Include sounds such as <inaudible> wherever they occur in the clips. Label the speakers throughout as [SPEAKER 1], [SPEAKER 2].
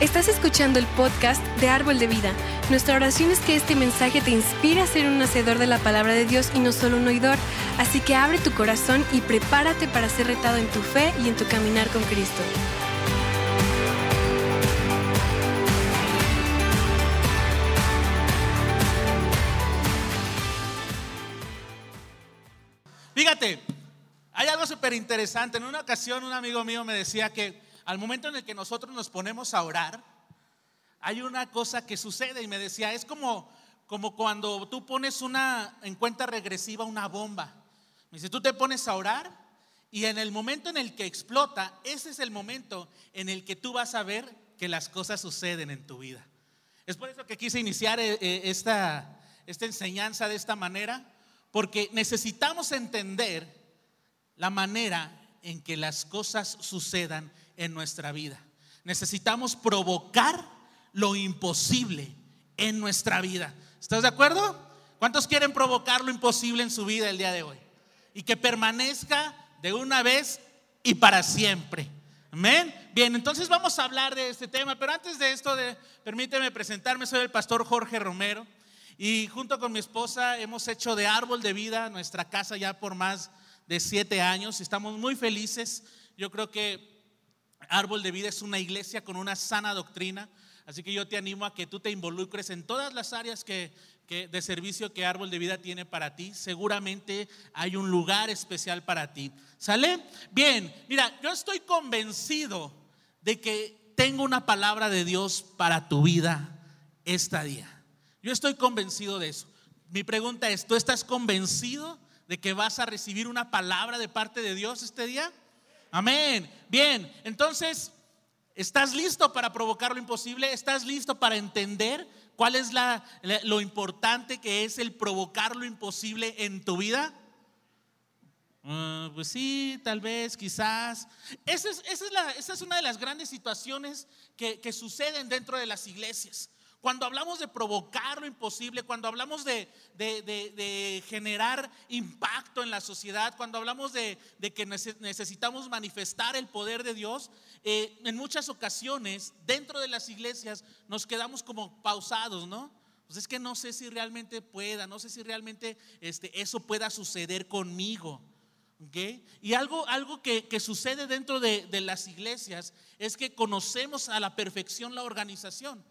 [SPEAKER 1] Estás escuchando el podcast de Árbol de Vida. Nuestra oración es que este mensaje te inspire a ser un hacedor de la palabra de Dios y no solo un oidor. Así que abre tu corazón y prepárate para ser retado en tu fe y en tu caminar con Cristo.
[SPEAKER 2] Fíjate, hay algo súper interesante. En una ocasión un amigo mío me decía que al momento en el que nosotros nos ponemos a orar, hay una cosa que sucede y me decía, es como, como cuando tú pones una en cuenta regresiva una bomba. Me dice, tú te pones a orar y en el momento en el que explota, ese es el momento en el que tú vas a ver que las cosas suceden en tu vida. Es por eso que quise iniciar eh, eh, esta, esta enseñanza de esta manera, porque necesitamos entender la manera en que las cosas sucedan en nuestra vida. Necesitamos provocar lo imposible en nuestra vida. ¿Estás de acuerdo? ¿Cuántos quieren provocar lo imposible en su vida el día de hoy? Y que permanezca de una vez y para siempre. Amén. Bien, entonces vamos a hablar de este tema, pero antes de esto, de, permíteme presentarme, soy el pastor Jorge Romero y junto con mi esposa hemos hecho de árbol de vida nuestra casa ya por más de siete años. Estamos muy felices. Yo creo que Árbol de Vida es una iglesia con una sana doctrina, así que yo te animo a que tú te involucres en todas las áreas que, de servicio que Árbol de Vida tiene para ti. Seguramente hay un lugar especial para ti. ¿Sale? Bien, mira, yo estoy convencido de que tengo una palabra de Dios para tu vida esta día. Yo estoy convencido de eso. Mi pregunta es, ¿tú estás convencido de que vas a recibir una palabra de parte de Dios este día? Amén. Bien, entonces, ¿estás listo para provocar lo imposible? ¿Estás listo para entender cuál es la, lo importante que es el provocar lo imposible en tu vida? Ah, pues sí, tal vez, quizás. Esa es, la, esa es, una de las grandes situaciones que, que suceden dentro de las iglesias. Cuando hablamos de provocar lo imposible, cuando hablamos de, generar impacto en la sociedad, cuando hablamos de, que necesitamos manifestar el poder de Dios, eh, en muchas ocasiones dentro de las iglesias nos quedamos como pausados, ¿no? Pues es que no sé si realmente pueda, no sé si realmente este, eso pueda suceder conmigo. ¿Okay? Y algo, algo que, que sucede dentro de las iglesias es que conocemos a la perfección la organización.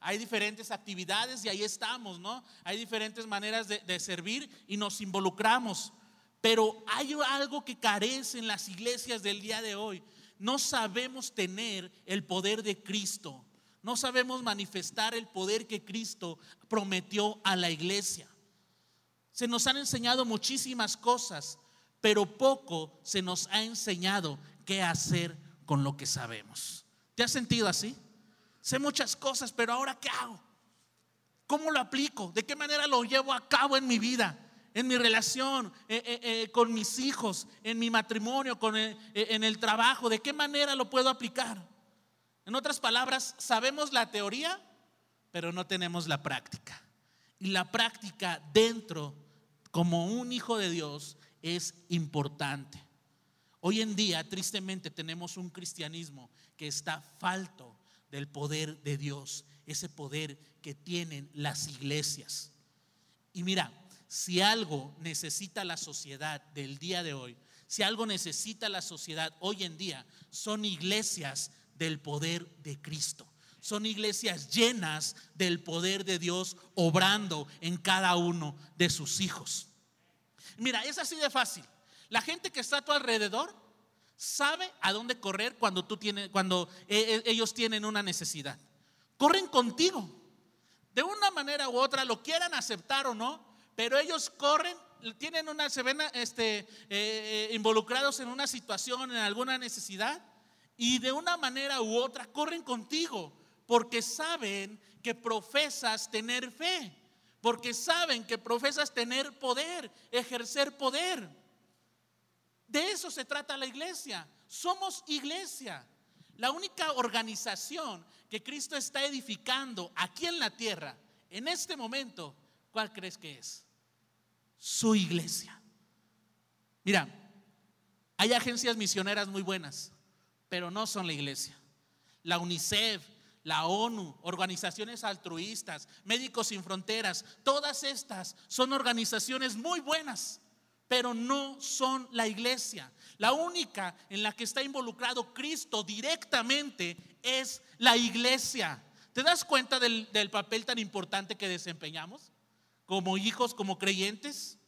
[SPEAKER 2] Hay diferentes actividades y ahí estamos, ¿no? Hay diferentes maneras de, servir y nos involucramos. Pero hay algo que carece en las iglesias del día de hoy. No sabemos tener el poder de Cristo. No sabemos manifestar el poder que Cristo prometió a la iglesia. Se nos han enseñado muchísimas cosas, pero poco se nos ha enseñado qué hacer con lo que sabemos. ¿Te has sentido así? Sé muchas cosas, pero ahora ¿qué hago? ¿Cómo lo aplico? ¿De qué manera lo llevo a cabo en mi vida? En mi relación eh, eh, eh, con mis hijos, en mi matrimonio, con en el trabajo. ¿De qué manera lo puedo aplicar? En otras palabras, sabemos la teoría, pero no tenemos la práctica. Y la práctica dentro, como un hijo de Dios, es importante. Hoy en día, tristemente, tenemos un cristianismo que está falto del poder de Dios, ese poder que tienen las iglesias. Y mira, si algo necesita la sociedad del día de hoy, si algo necesita la sociedad hoy en día, son iglesias del poder de Cristo. Son iglesias llenas del poder de Dios obrando en cada uno de sus hijos. Mira, es así de fácil. La gente que está a tu alrededor sabe a dónde correr cuando, tú tienes, cuando eh, eh, ellos tienen una necesidad. Corren contigo. De una manera u otra, lo quieran aceptar o no, pero ellos corren, tienen una, se ven este, eh, involucrados en una situación, en alguna necesidad, y de una manera u otra corren contigo, porque saben que profesas tener fe, porque saben que profesas tener poder, ejercer poder. De eso se trata la iglesia. Somos iglesia. La única organización que Cristo está edificando aquí en la tierra, en este momento, ¿cuál crees que es? Su iglesia. Mira, hay agencias misioneras muy buenas, pero no son la iglesia. La UNICEF, la ONU, organizaciones altruistas, Médicos Sin Fronteras, todas estas son organizaciones muy buenas, pero no son la iglesia. La única en la que está involucrado Cristo directamente es la iglesia. ¿Te das cuenta del, papel tan importante que desempeñamos como hijos, como creyentes?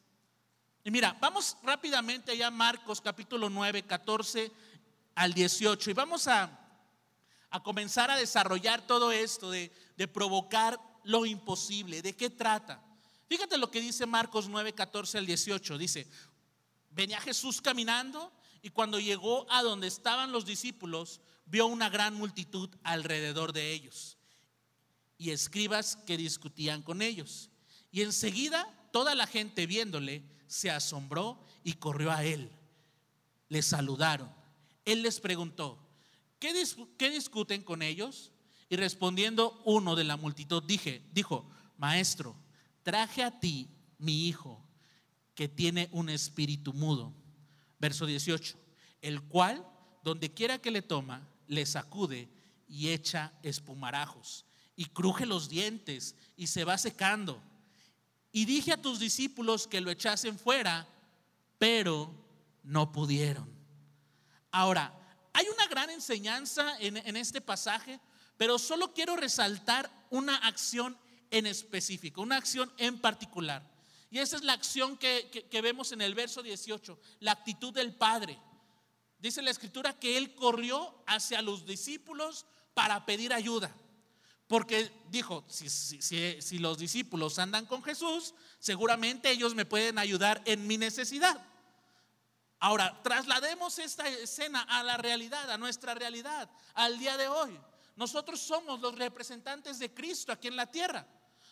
[SPEAKER 2] Y mira, vamos rápidamente allá a Marcos capítulo 9, 14 al 18 y vamos a a comenzar a desarrollar todo esto de, provocar lo imposible. ¿De qué trata? Fíjate lo que dice Marcos 9, 14 al 18. Dice, venía Jesús caminando y cuando llegó a donde estaban los discípulos, vio una gran multitud alrededor de ellos y escribas que discutían con ellos. Y enseguida toda la gente viéndole se asombró y corrió a él. Le saludaron. Él les preguntó, ¿qué, discuten con ellos? Y respondiendo uno de la multitud, dije, dijo, maestro, traje a ti mi hijo que tiene un espíritu mudo. Verso 18, el cual, donde quiera que le toma, le sacude y echa espumarajos y cruje los dientes y se va secando. Y dije a tus discípulos que lo echasen fuera, pero no pudieron. Ahora, hay una gran enseñanza en, este pasaje, pero solo quiero resaltar una acción en específico, una acción en particular. Y esa es la acción que, vemos en el verso 18, la actitud del Padre. Dice la escritura que Él corrió hacia los discípulos para pedir ayuda. Porque dijo, si, los discípulos andan con Jesús, seguramente ellos me pueden ayudar en mi necesidad. Ahora, traslademos esta escena a la realidad, a nuestra realidad, al día de hoy. Nosotros somos los representantes de Cristo aquí en la tierra.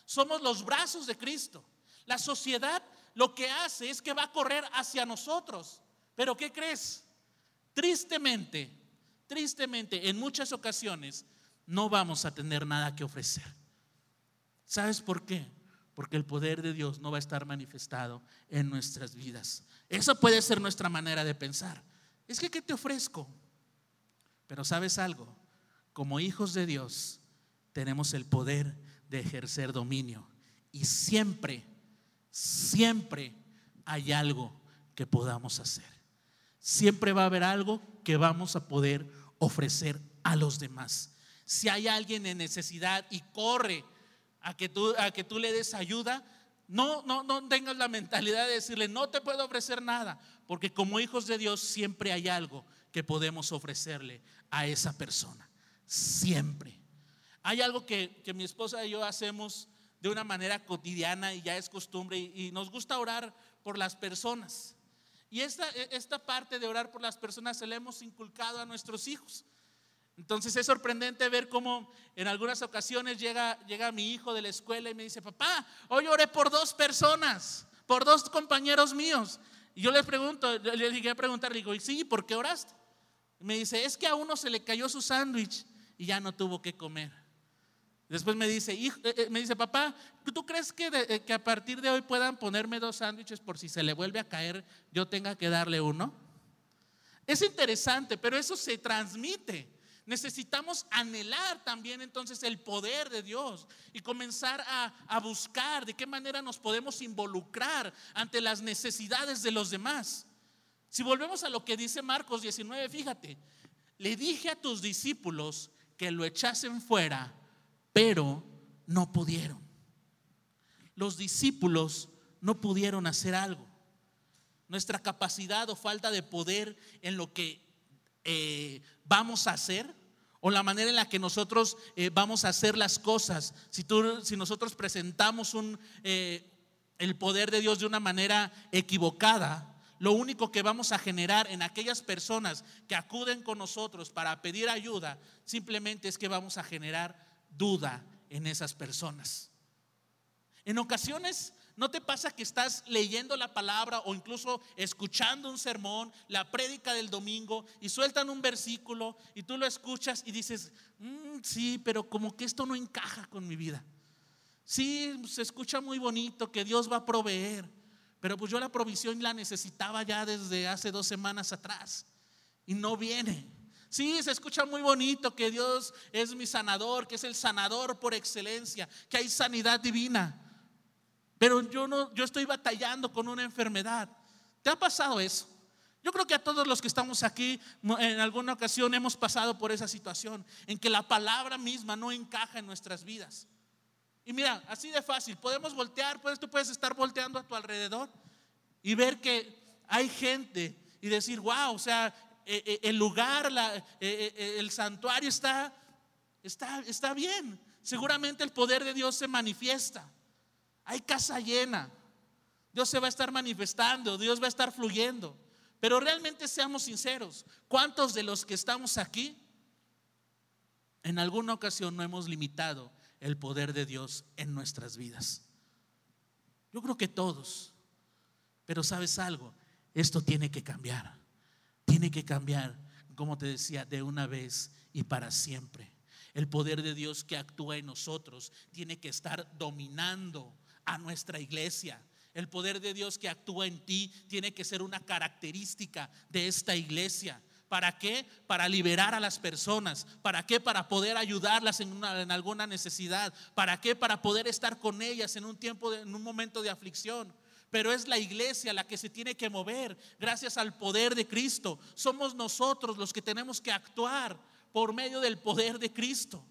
[SPEAKER 2] Somos los brazos de Cristo. La sociedad lo que hace es que va a correr hacia nosotros. Pero ¿qué crees? Tristemente, tristemente, en muchas ocasiones no vamos a tener nada que ofrecer. ¿Sabes por qué? Porque el poder de Dios no va a estar manifestado en nuestras vidas. Esa puede ser nuestra manera de pensar. Es que, ¿qué te ofrezco? Pero sabes algo, como hijos de Dios tenemos el poder de ejercer dominio. Y siempre, siempre hay algo que podamos hacer. Siempre va a haber algo que vamos a poder ofrecer a los demás. Si hay alguien en necesidad y corre a que tú, a que tú le des ayuda, no, no, no tengas la mentalidad de decirle, no te puedo ofrecer nada, porque como hijos de Dios siempre hay algo que podemos ofrecerle a esa persona. Siempre. Hay algo que, mi esposa y yo hacemos de una manera cotidiana y ya es costumbre y, nos gusta orar por las personas. Y esta, esta parte de orar por las personas se la hemos inculcado a nuestros hijos. Entonces es sorprendente ver cómo en algunas ocasiones llega, llega mi hijo de la escuela y me dice, papá, hoy oré por dos personas, por dos compañeros míos. Y yo le pregunto, le dije a preguntar, digo, ¿y sí? ¿Por qué oraste? me dice, es que a uno se le cayó su sándwich y ya no tuvo que comer. Después me dice, hijo, eh, eh, me dice, papá, ¿tú crees que, eh, que a partir de hoy puedan ponerme dos sándwiches por si se le vuelve a caer, yo tenga que darle uno? Es interesante, pero eso se transmite. Necesitamos anhelar también entonces el poder de Dios y comenzar a, buscar de qué manera nos podemos involucrar ante las necesidades de los demás. Si volvemos a lo que dice Marcos 19, fíjate, le dije a tus discípulos que lo echasen fuera, pero no pudieron. Los discípulos no pudieron hacer algo. Nuestra capacidad o falta de poder en lo que eh, vamos a hacer o la manera en la que nosotros eh, vamos a hacer las cosas. Si, tú, si nosotros presentamos eh, el poder de Dios de una manera equivocada, lo único que vamos a generar en aquellas personas que acuden con nosotros para pedir ayuda, simplemente es que vamos a generar duda en esas personas. En ocasiones ¿No te pasa que estás leyendo la palabra o incluso escuchando un sermón, la prédica del domingo y sueltan un versículo y tú lo escuchas y dices, mm, sí, pero como que esto no encaja con mi vida? Sí, se escucha muy bonito que Dios va a proveer, pero pues yo la provisión la necesitaba ya desde hace dos semanas atrás y no viene. Sí, se escucha muy bonito que Dios es mi sanador, que es el sanador por excelencia, que hay sanidad divina. Pero yo no yo estoy batallando con una enfermedad. ¿Te ha pasado eso? Yo creo que a todos los que estamos aquí en alguna ocasión hemos pasado por esa situación en que la palabra misma no encaja en nuestras vidas. Y mira, así de fácil, podemos voltear, pues tú puedes estar volteando a tu alrededor y ver que hay gente y decir, wow, o sea, eh, eh, el lugar, eh, el santuario está, está, está bien. Seguramente el poder de Dios se manifiesta. Hay casa llena. Dios se va a estar manifestando, Dios va a estar fluyendo. Pero realmente seamos sinceros, ¿cuántos de los que estamos aquí en alguna ocasión no hemos limitado el poder de Dios en nuestras vidas? Yo creo que todos. Pero sabes algo, esto tiene que cambiar. Tiene que cambiar, como te decía, de una vez y para siempre. El poder de Dios que actúa en nosotros tiene que estar dominando a nuestra iglesia. El poder de Dios que actúa en ti tiene que ser una característica de esta iglesia. ¿Para qué? Para liberar a las personas. ¿Para qué? Para poder ayudarlas en, alguna necesidad. ¿Para qué? Para poder estar con ellas en un tiempo, en un momento de aflicción pero es la iglesia la que se tiene que mover gracias al poder de Cristo. Somos nosotros los que tenemos que actuar por medio del poder de Cristo.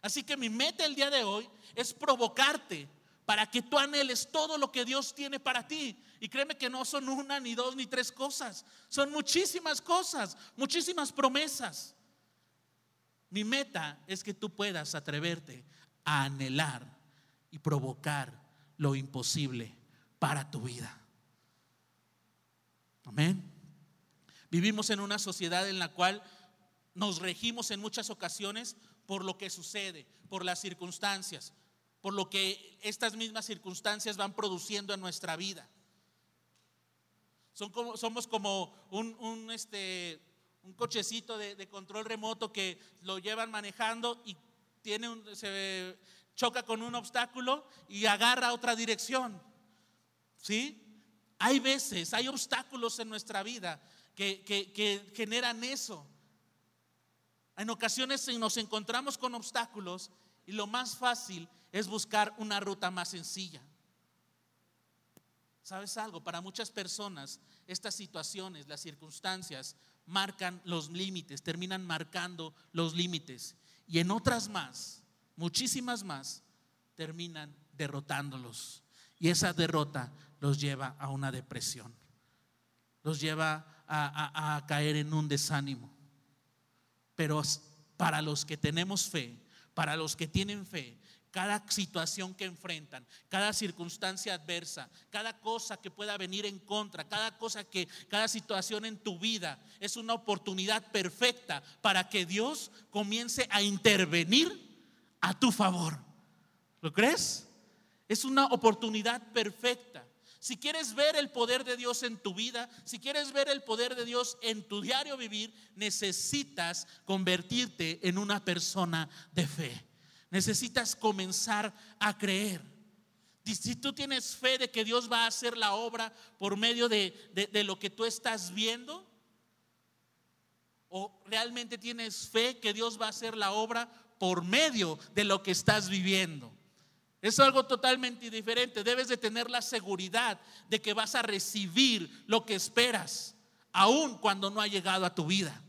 [SPEAKER 2] Así que mi meta el día de hoy es provocarte para que tú anheles todo lo que Dios tiene para ti. Y créeme que no son una, ni dos, ni tres cosas. Son muchísimas cosas, muchísimas promesas. Mi meta es que tú puedas atreverte a anhelar y provocar lo imposible para tu vida. Amén. Vivimos en una sociedad en la cual nos regimos en muchas ocasiones por lo que sucede, por las circunstancias, por lo que estas mismas circunstancias van produciendo en nuestra vida. Son como, somos como un, este, un cochecito de, control remoto que lo llevan manejando y tiene se choca con un obstáculo y agarra otra dirección. ¿Sí? Hay veces, hay obstáculos en nuestra vida que, que generan eso. En ocasiones nos encontramos con obstáculos y lo más fácil es buscar una ruta más sencilla. ¿Sabes algo? Para muchas personas estas situaciones, las circunstancias, marcan los límites, terminan marcando los límites. Y en otras más, muchísimas más, terminan derrotándolos. Y esa derrota los lleva a una depresión, los lleva a, caer en un desánimo. Pero para los que tenemos fe, para los que tienen fe, cada situación que enfrentan, cada circunstancia adversa, cada cosa que pueda venir en contra, cada cosa que, cada situación en tu vida es una oportunidad perfecta para que Dios comience a intervenir a tu favor. ¿Lo crees? Es una oportunidad perfecta. Si quieres ver el poder de Dios en tu vida, si quieres ver el poder de Dios en tu diario vivir, necesitas convertirte en una persona de fe. Necesitas comenzar a creer. Si tú tienes fe de que Dios va a hacer la obra por medio de, de lo que tú estás viendo, o realmente tienes fe que Dios va a hacer la obra por medio de lo que estás viviendo. Es algo totalmente diferente. Debes de tener la seguridad de que vas a recibir lo que esperas, aun cuando no ha llegado a tu vida.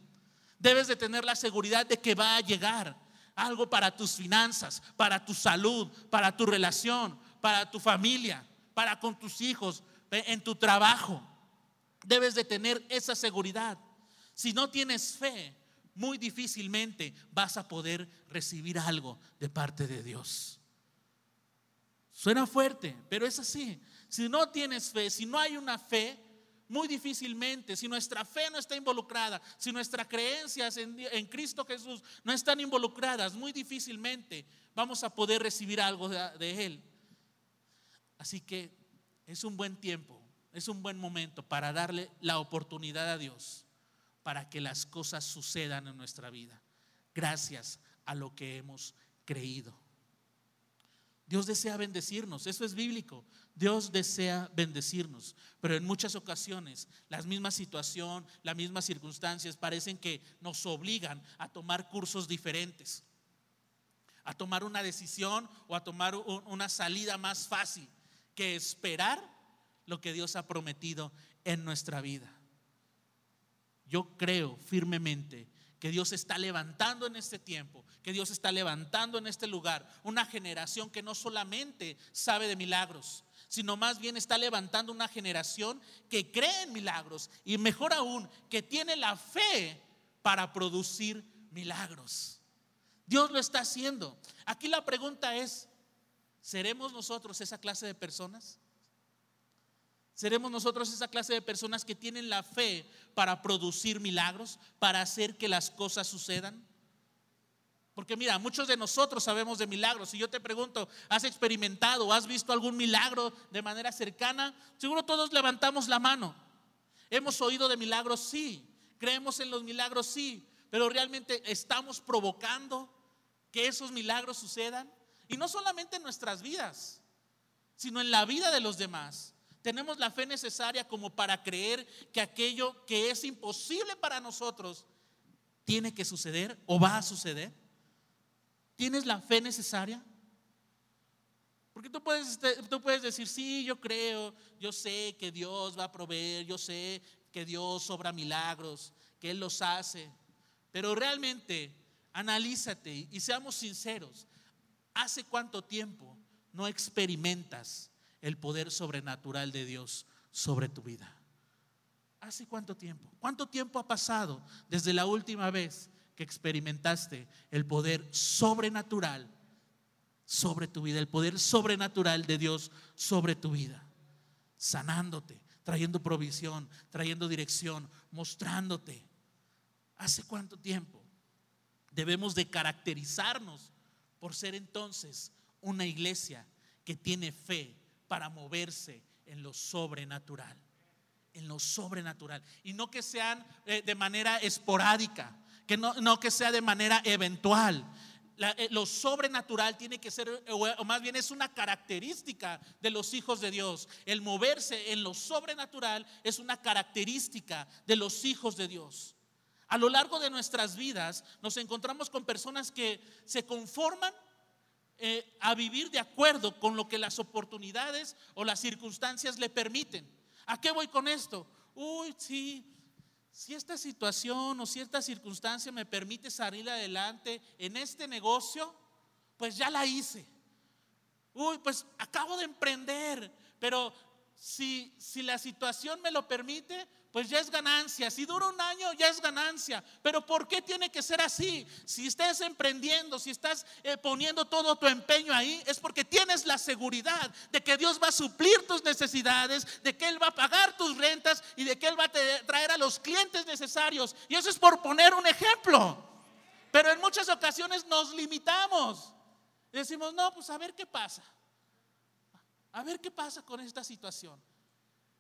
[SPEAKER 2] Debes de tener la seguridad de que va a llegar algo para tus finanzas, para tu salud, para tu relación, para tu familia, para con tus hijos, en tu trabajo. Debes de tener esa seguridad. Si no tienes fe, muy difícilmente vas a poder recibir algo de parte de Dios. Suena fuerte, pero es así. Si no tienes fe, si no hay una fe, muy difícilmente, si nuestra fe no está involucrada, si nuestras creencias en, Cristo Jesús no están involucradas, muy difícilmente vamos a poder recibir algo de Él. Así que es un buen tiempo, es un buen momento para darle la oportunidad a Dios para que las cosas sucedan en nuestra vida, gracias a lo que hemos creído. Dios desea bendecirnos, eso es bíblico. Dios desea bendecirnos, pero en muchas ocasiones las mismas situación, las mismas circunstancias parecen que nos obligan a tomar cursos diferentes, a tomar una decisión o a tomar una salida más fácil que esperar lo que Dios ha prometido en nuestra vida. Yo creo firmemente que Dios está levantando en este tiempo, que Dios está levantando en este lugar una generación que no solamente sabe de milagros, sino más bien está levantando una generación que cree en milagros y mejor aún, que tiene la fe para producir milagros. Dios lo está haciendo. Aquí la pregunta es, ¿seremos nosotros esa clase de personas? ¿Seremos nosotros esa clase de personas que tienen la fe para producir milagros, para hacer que las cosas sucedan? Porque mira, muchos de nosotros sabemos de milagros. Si yo te pregunto, ¿has experimentado has visto algún milagro de manera cercana? Seguro todos levantamos la mano. ¿Hemos oído de milagros? Sí. ¿Creemos en los milagros? Sí. Pero realmente estamos provocando que esos milagros sucedan. Y no solamente en nuestras vidas, sino en la vida de los demás. Tenemos la fe necesaria como para creer que aquello que es imposible para nosotros tiene que suceder o va a suceder. ¿Tienes la fe necesaria? Porque tú puedes, tú puedes decir, sí, yo creo, yo sé que Dios va a proveer, yo sé que Dios obra milagros, que Él los hace. Pero realmente, analízate y seamos sinceros. ¿Hace cuánto tiempo no experimentas el poder sobrenatural de Dios sobre tu vida. ¿Hace cuánto tiempo? ¿Cuánto tiempo ha pasado desde la última vez que experimentaste el poder sobrenatural sobre tu vida, el poder sobrenatural de Dios sobre tu vida? Sanándote, trayendo provisión, trayendo dirección, mostrándote. ¿Hace cuánto tiempo? Debemos de caracterizarnos por ser entonces una iglesia que tiene fe para moverse en lo sobrenatural. En lo sobrenatural. Y no que sean eh, de manera esporádica, que no, que sea de manera eventual. Eh, lo sobrenatural tiene que ser, o más bien es una característica de los hijos de Dios. El moverse en lo sobrenatural es una característica de los hijos de Dios. A lo largo de nuestras vidas nos encontramos con personas que se conforman eh, a vivir de acuerdo con lo que las oportunidades o las circunstancias le permiten. ¿A qué voy con esto? Uy, sí, si esta situación o cierta circunstancia me permite salir adelante en este negocio, pues ya la hice. Uy, pues acabo de emprender, pero si, si la situación me lo permite, pues ya es ganancia. Si dura un año, ya es ganancia. Pero ¿por qué tiene que ser así? Si estás emprendiendo, si estás eh, poniendo todo tu empeño ahí, es porque tienes la seguridad de que Dios va a suplir tus necesidades, de que Él va a pagar tus rentas y de que Él va a traer a los clientes necesarios. Y eso es por poner un ejemplo. Pero en muchas ocasiones nos limitamos. decimos, no, pues a ver qué pasa. A ver qué pasa con esta situación.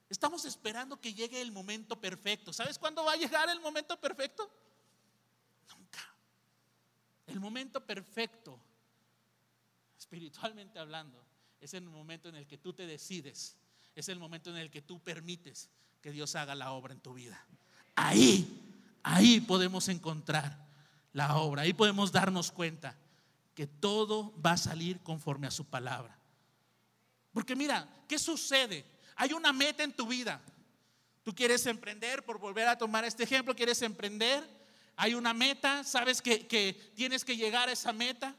[SPEAKER 2] Estamos esperando que llegue el momento perfecto. ¿Sabes cuándo va a llegar el momento perfecto? Nunca. El momento perfecto, espiritualmente hablando, es el momento en el que tú te decides. Es el momento en el que tú permites que Dios haga la obra en tu vida. Ahí, ahí podemos encontrar la obra. Ahí podemos darnos cuenta que todo va a salir conforme a su palabra. Porque mira, ¿qué sucede? Hay una meta en tu vida. Tú quieres emprender, por volver a tomar este ejemplo, quieres emprender. Hay una meta, sabes que, que tienes que llegar a esa meta.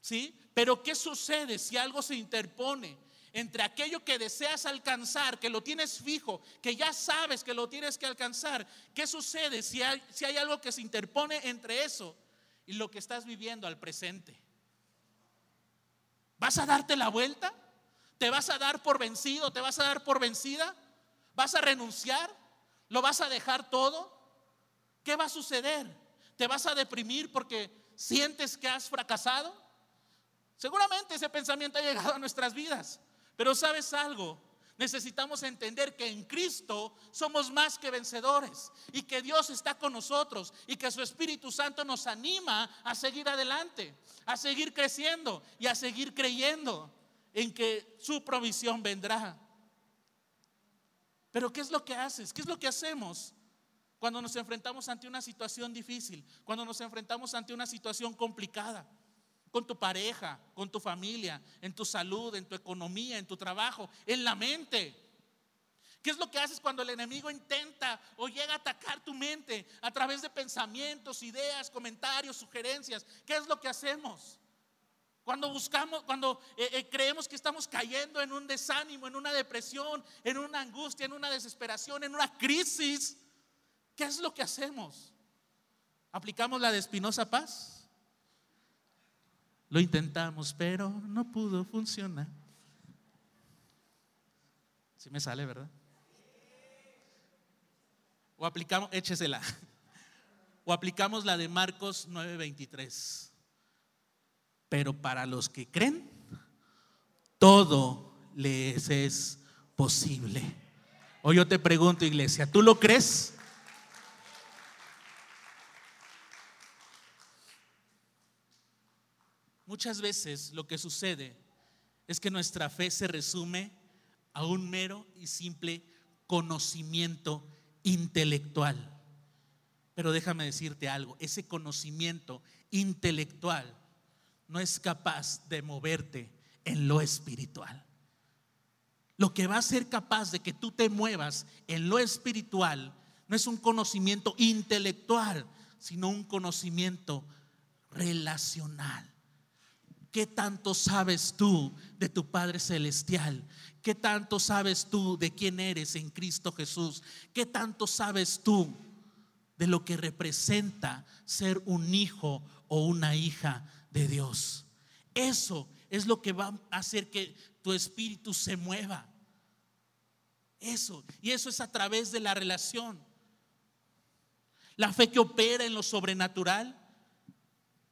[SPEAKER 2] ¿Sí? Pero ¿qué sucede si algo se interpone entre aquello que deseas alcanzar, que lo tienes fijo, que ya sabes que lo tienes que alcanzar? ¿Qué sucede si hay, si hay algo que se interpone entre eso y lo que estás viviendo al presente? ¿Vas a darte la vuelta? ¿Te vas a dar por vencido? ¿Te vas a dar por vencida? ¿Vas a renunciar? ¿Lo vas a dejar todo? ¿Qué va a suceder? ¿Te vas a deprimir porque sientes que has fracasado? Seguramente ese pensamiento ha llegado a nuestras vidas. Pero sabes algo, Necesitamos entender que en Cristo somos más que vencedores y que Dios está con nosotros y que su Espíritu Santo nos anima a seguir adelante, a seguir creciendo y a seguir creyendo en que su provisión vendrá. Pero ¿qué es lo que haces? ¿Qué es lo que hacemos cuando nos enfrentamos ante una situación difícil? Cuando nos enfrentamos ante una situación complicada con tu pareja, con tu familia, en tu salud, en tu economía, en tu trabajo, en la mente. ¿Qué es lo que haces cuando el enemigo intenta o llega a atacar tu mente a través de pensamientos, ideas, comentarios, sugerencias? ¿Qué es lo que hacemos? Cuando buscamos, cuando eh, eh, creemos que estamos cayendo en un desánimo, en una depresión, en una angustia, en una desesperación, en una crisis, ¿qué es lo que hacemos? ¿Aplicamos la de Espinosa Paz? Lo intentamos, pero no pudo funcionar. Si me sale, ¿verdad? O aplicamos, échesela. <laughs> O aplicamos la de Marcos 9:23. Pero para los que creen, todo les es posible. O yo te pregunto, iglesia, ¿tú lo crees? Muchas veces lo que sucede es que nuestra fe se resume a un mero y simple conocimiento intelectual. Pero déjame decirte algo, ese conocimiento intelectual no es capaz de moverte en lo espiritual. Lo que va a ser capaz de que tú te muevas en lo espiritual no es un conocimiento intelectual, sino un conocimiento relacional. ¿Qué tanto sabes tú de tu Padre Celestial? ¿Qué tanto sabes tú de quién eres en Cristo Jesús? ¿Qué tanto sabes tú de lo que representa ser un hijo o una hija de Dios. Eso es lo que va a hacer que tu espíritu se mueva. Eso. Y eso es a través de la relación. La fe que opera en lo sobrenatural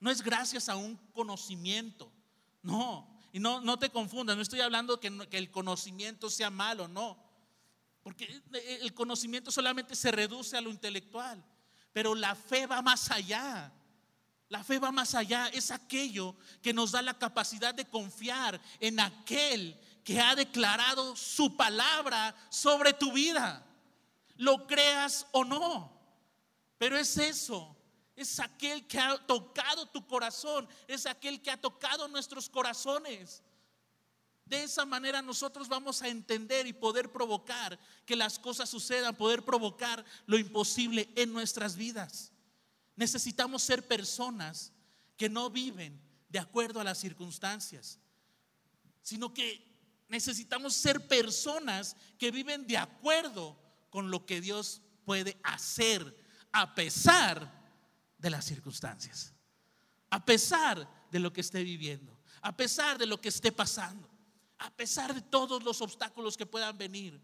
[SPEAKER 2] no es gracias a un conocimiento. No. Y no, no te confundas, no estoy hablando que, que el conocimiento sea malo, no. Porque el conocimiento solamente se reduce a lo intelectual. Pero la fe va más allá. La fe va más allá, es aquello que nos da la capacidad de confiar en aquel que ha declarado su palabra sobre tu vida. Lo creas o no, pero es eso, es aquel que ha tocado tu corazón, es aquel que ha tocado nuestros corazones. De esa manera nosotros vamos a entender y poder provocar que las cosas sucedan, poder provocar lo imposible en nuestras vidas. Necesitamos ser personas que no viven de acuerdo a las circunstancias, sino que necesitamos ser personas que viven de acuerdo con lo que Dios puede hacer a pesar de las circunstancias, a pesar de lo que esté viviendo, a pesar de lo que esté pasando, a pesar de todos los obstáculos que puedan venir.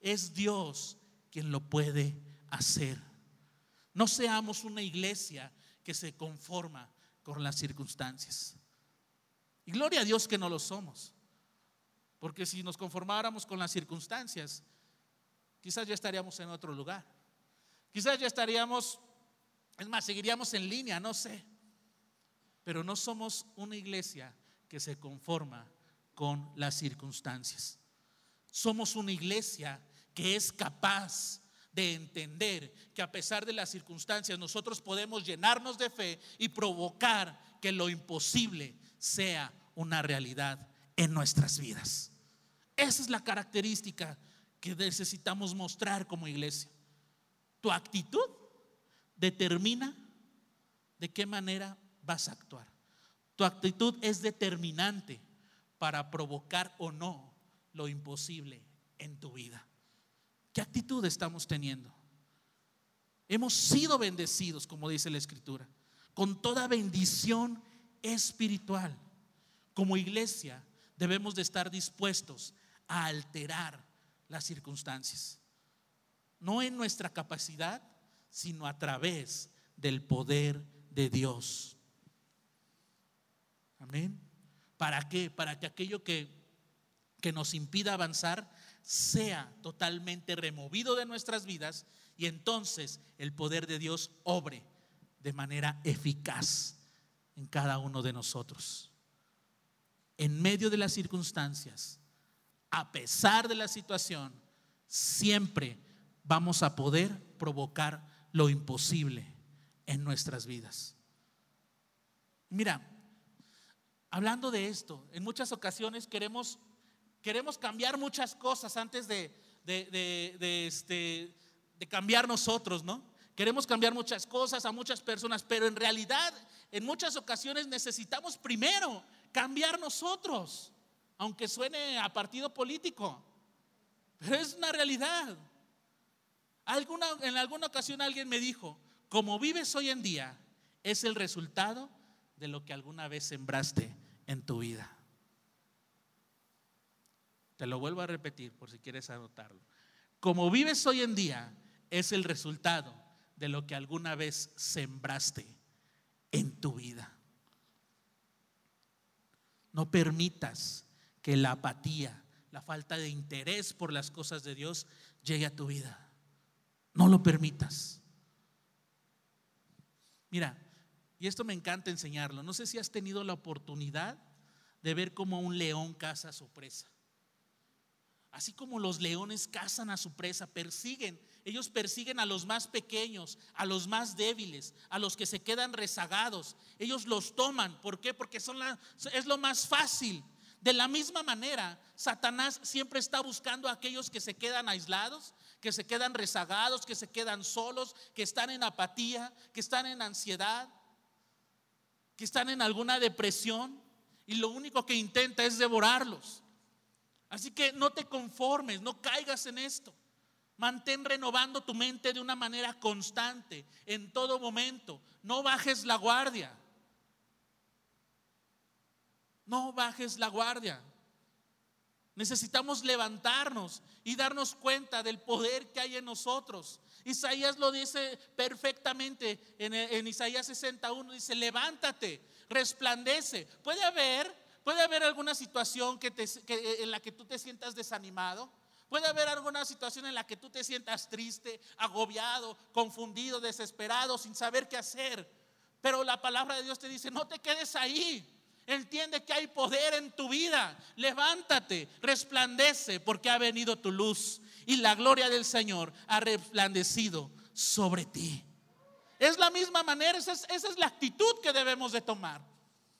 [SPEAKER 2] Es Dios quien lo puede hacer. No seamos una iglesia que se conforma con las circunstancias. Y gloria a Dios que no lo somos. Porque si nos conformáramos con las circunstancias, quizás ya estaríamos en otro lugar. Quizás ya estaríamos, es más, seguiríamos en línea, no sé. Pero no somos una iglesia que se conforma con las circunstancias. Somos una iglesia que es capaz de entender que a pesar de las circunstancias nosotros podemos llenarnos de fe y provocar que lo imposible sea una realidad en nuestras vidas. Esa es la característica que necesitamos mostrar como iglesia. Tu actitud determina de qué manera vas a actuar. Tu actitud es determinante para provocar o no lo imposible en tu vida. ¿Qué actitud estamos teniendo? Hemos sido bendecidos, como dice la Escritura, con toda bendición espiritual. Como iglesia debemos de estar dispuestos a alterar las circunstancias. No en nuestra capacidad, sino a través del poder de Dios. Amén. ¿Para qué? Para que aquello que, que nos impida avanzar sea totalmente removido de nuestras vidas y entonces el poder de Dios obre de manera eficaz en cada uno de nosotros. En medio de las circunstancias, a pesar de la situación, siempre vamos a poder provocar lo imposible en nuestras vidas. Mira, hablando de esto, en muchas ocasiones queremos, queremos cambiar muchas cosas antes de, de, este, de cambiar nosotros, ¿no? Queremos cambiar muchas cosas a muchas personas, pero en realidad en muchas ocasiones necesitamos primero cambiar nosotros, aunque suene a partido político, pero es una realidad. En alguna ocasión alguien me dijo, como vives hoy en día, es el resultado de lo que alguna vez sembraste en tu vida. Te lo vuelvo a repetir por si quieres anotarlo. Como vives hoy en día es el resultado de lo que alguna vez sembraste en tu vida. No permitas que la apatía, la falta de interés por las cosas de Dios llegue a tu vida. No lo permitas. Mira, y esto me encanta enseñarlo. No sé si has tenido la oportunidad de ver cómo un león caza a su presa. Así como los leones cazan a su presa, persiguen, ellos persiguen a los más pequeños, a los más débiles, a los que se quedan rezagados. Ellos los toman. ¿Por qué? Porque son es lo más fácil. De la misma manera, Satanás siempre está buscando a aquellos que se quedan aislados, que se quedan rezagados, que se quedan solos, que están en apatía, que están en ansiedad que están en alguna depresión y lo único que intenta es devorarlos. Así que no te conformes, no caigas en esto. Mantén renovando tu mente de una manera constante, en todo momento. No bajes la guardia. No bajes la guardia. Necesitamos levantarnos y darnos cuenta del poder que hay en nosotros. Isaías lo dice perfectamente en, Isaías 61, dice, levántate, resplandece. Puede haber, puede haber alguna situación que en la que tú te sientas desanimado. Puede haber alguna situación en la que tú te sientas triste, agobiado, confundido, desesperado, sin saber qué hacer. Pero la palabra de Dios te dice, no te quedes ahí. Entiende que hay poder en tu vida. Levántate, resplandece, porque ha venido tu luz y la gloria del Señor ha resplandecido sobre ti. Es la misma manera, esa es, esa es la actitud que debemos de tomar.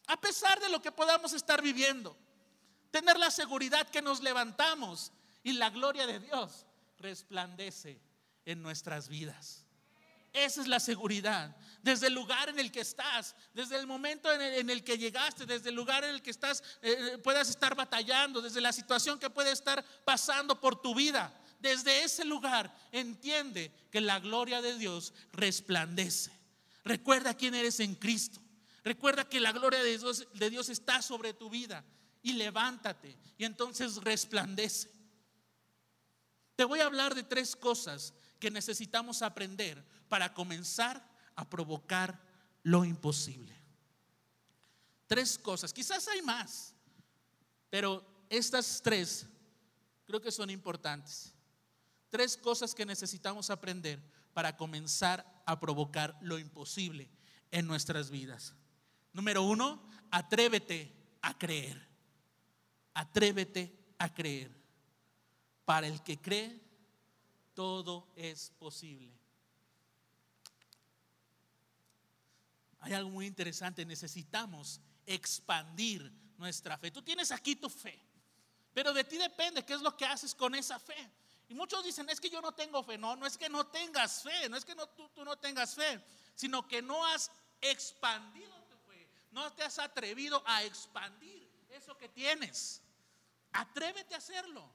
[SPEAKER 2] A pesar de lo que podamos estar viviendo, tener la seguridad que nos levantamos y la gloria de Dios resplandece en nuestras vidas. Esa es la seguridad. Desde el lugar en el que estás, desde el momento en el, que llegaste, desde el lugar en el que estás, eh, eh, puedas estar batallando, desde la situación que puede estar pasando por tu vida. Desde ese lugar entiende que la gloria de Dios resplandece. Recuerda quién eres en Cristo. Recuerda que la gloria de Dios, está sobre tu vida. Y levántate y entonces resplandece. Te voy a hablar de tres cosas que necesitamos aprender para comenzar a provocar lo imposible. Tres cosas, quizás hay más, pero estas tres creo que son importantes. Tres cosas que necesitamos aprender para comenzar a provocar lo imposible en nuestras vidas. Número uno, atrévete a creer. Atrévete a creer. Para el que cree, todo es posible. Hay algo muy interesante, necesitamos expandir nuestra fe. Tú tienes aquí tu fe, pero de ti depende qué es lo que haces con esa fe. Y muchos dicen, es que yo no tengo fe. No, no es que no tengas fe, no es que no, tú, tú no tengas fe, sino que no has expandido no te has atrevido a expandir eso que tienes. Atrévete a hacerlo,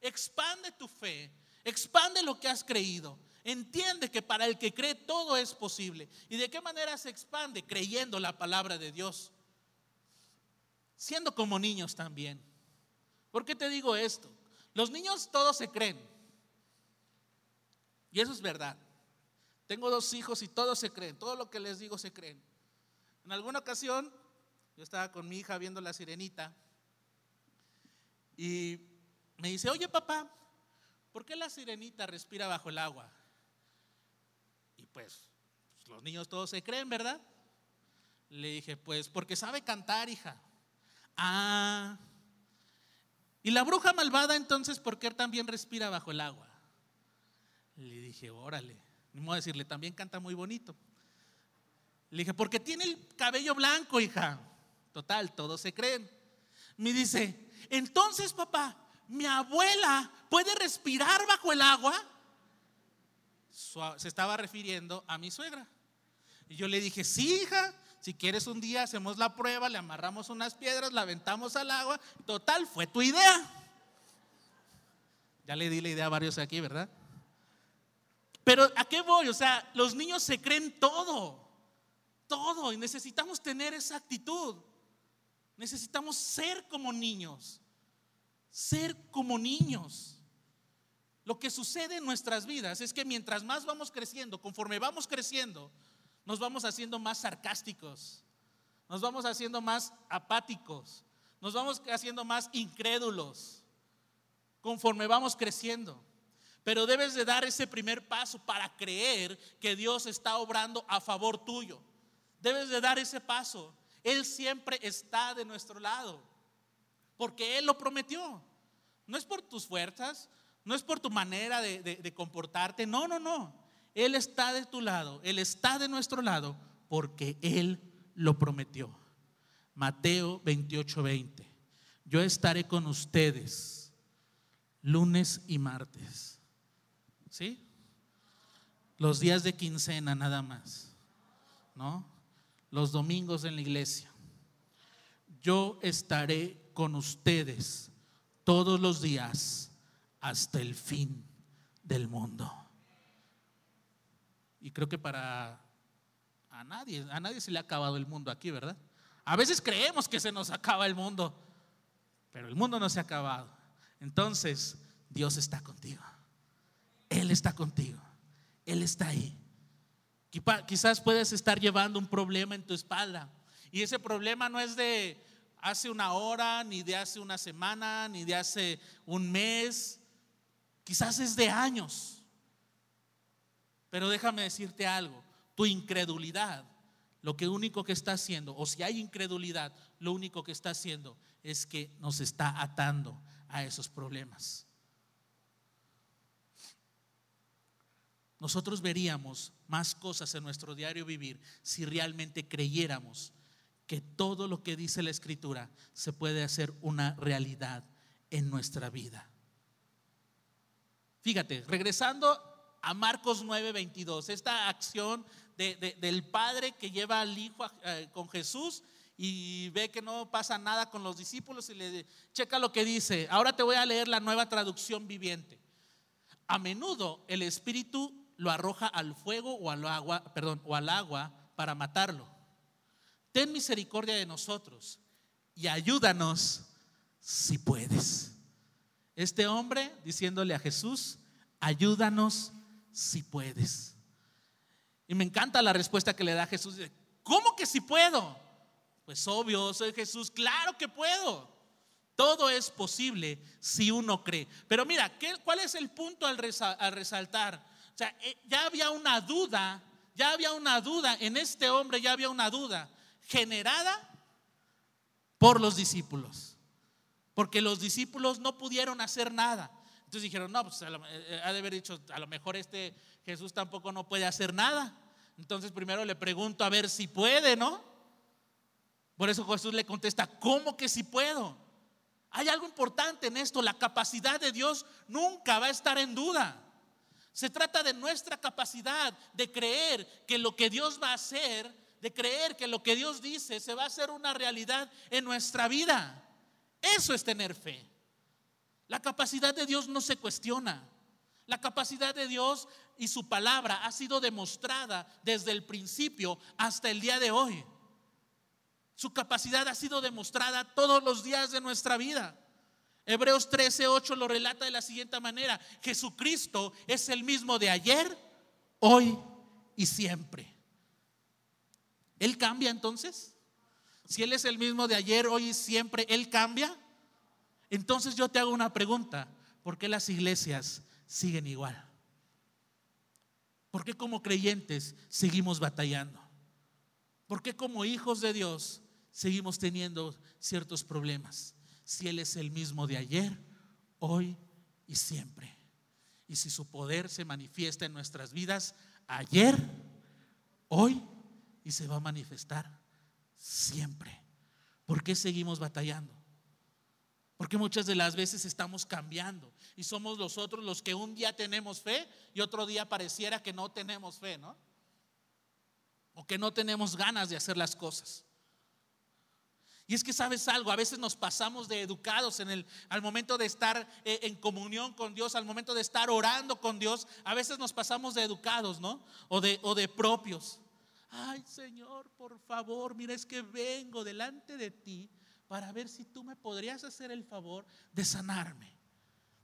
[SPEAKER 2] expande tu fe Expande lo que has creído. Entiende que para el que cree todo es posible. ¿Y de qué manera se expande? Creyendo la palabra de Dios. Siendo como niños también. ¿Por qué te digo esto? Los niños todos se creen. Y eso es verdad. Tengo dos hijos y todos se creen. Todo lo que les digo se creen. En alguna ocasión yo estaba con mi hija viendo la sirenita y me dice, oye papá, ¿por qué la sirenita respira bajo el agua? Y pues, los niños todos se creen, ¿verdad? Le dije, pues porque sabe cantar, hija. Ah. ¿Y la bruja malvada entonces por qué también respira bajo el agua? Le dije, órale. Voy a decirle, también canta muy bonito. Le dije, porque tiene el cabello blanco, hija. Total, todos se creen. Me dice, entonces papá, mi abuela puede respirar bajo el agua. Se estaba refiriendo a mi suegra. Y yo le dije, sí, hija, si quieres un día hacemos la prueba, le amarramos unas piedras, la aventamos al agua. Total, fue tu idea. Ya le di la idea a varios aquí, ¿verdad? Pero ¿a qué voy? O sea, los niños se creen todo, todo, y necesitamos tener esa actitud. Necesitamos ser como niños, ser como niños. Lo que sucede en nuestras vidas es que mientras más vamos creciendo, conforme vamos creciendo, nos vamos haciendo más sarcásticos, nos vamos haciendo más apáticos, nos vamos haciendo más incrédulos, conforme vamos creciendo. Pero debes de dar ese primer paso para creer que Dios está obrando a favor tuyo. Debes de dar ese paso. Él siempre está de nuestro lado, porque Él lo prometió. No es por tus fuerzas, no es por tu manera de, de comportarte, no, no, no. Él está de tu lado, Él está de nuestro lado porque Él lo prometió. Mateo 28, 20. Yo estaré con ustedes lunes y martes. ¿Sí? Los días de quincena nada más. ¿No? Los domingos en la iglesia. Yo estaré con ustedes todos los días hasta el fin del mundo. Y creo que para a nadie, a nadie se le ha acabado el mundo aquí, ¿verdad? A veces creemos que se nos acaba el mundo, pero el mundo no se ha acabado. Entonces, Dios está contigo. Él está contigo. Él está ahí. Quizás puedes estar llevando un problema en tu espalda. Y ese problema no es de hace una hora, ni de hace una semana, ni de hace un mes. Quizás es de años. Pero déjame decirte algo, tu incredulidad, lo que único que está haciendo, o si hay incredulidad, lo único que está haciendo es que nos está atando a esos problemas. Nosotros veríamos más cosas en nuestro diario vivir si realmente creyéramos que todo lo que dice la escritura se puede hacer una realidad en nuestra vida. Fíjate, regresando a Marcos 9:22, esta acción del padre que lleva al hijo eh, con Jesús y ve que no pasa nada con los discípulos y le checa lo que dice. Ahora te voy a leer la nueva traducción viviente. A menudo el espíritu lo arroja al fuego o al agua, perdón, o al agua para matarlo. Ten misericordia de nosotros y ayúdanos si puedes. Este hombre diciéndole a Jesús, ayúdanos si puedes. Y me encanta la respuesta que le da Jesús. ¿Cómo que si puedo? Pues obvio, soy Jesús, claro que puedo. Todo es posible si uno cree. Pero mira, ¿cuál es el punto al, resaltar? O sea, eh, ya había una duda, ya había una duda, en este hombre ya había una duda generada por los discípulos. Porque los discípulos no pudieron hacer nada. Entonces dijeron, no, pues eh, eh, ha de haber dicho, a lo mejor este Jesús tampoco no puede hacer nada. Entonces primero le pregunto a ver si puede, ¿no? Por eso Jesús le contesta, ¿cómo que si puedo? Hay algo importante en esto, la capacidad de Dios nunca va a estar en duda. Se trata de nuestra capacidad de creer que lo que Dios va a hacer, de creer que lo que Dios dice se va a hacer una realidad en nuestra vida. Eso es tener fe. La capacidad de Dios no se cuestiona. La capacidad de Dios y su palabra ha sido demostrada desde el principio hasta el día de hoy. Su capacidad ha sido demostrada todos los días de nuestra vida. Hebreos 13:8 lo relata de la siguiente manera: Jesucristo es el mismo de ayer, hoy y siempre. ¿Él cambia entonces? Si Él es el mismo de ayer, hoy y siempre, ¿Él cambia? Entonces yo te hago una pregunta, ¿por qué las iglesias siguen igual? ¿Por qué como creyentes seguimos batallando? ¿Por qué como hijos de Dios seguimos teniendo ciertos problemas? Si Él es el mismo de ayer, hoy y siempre. Y si su poder se manifiesta en nuestras vidas ayer, hoy y se va a manifestar siempre. ¿Por qué seguimos batallando? Porque muchas de las veces estamos cambiando y somos nosotros los que un día tenemos fe y otro día pareciera que no tenemos fe, ¿no? O que no tenemos ganas de hacer las cosas. Y es que sabes algo, a veces nos pasamos de educados en el, al momento de estar eh, en comunión con Dios, al momento de estar orando con Dios, a veces nos pasamos de educados, ¿no? O de, o de propios. Ay Señor, por favor, mira, es que vengo delante de ti para ver si tú me podrías hacer el favor de sanarme,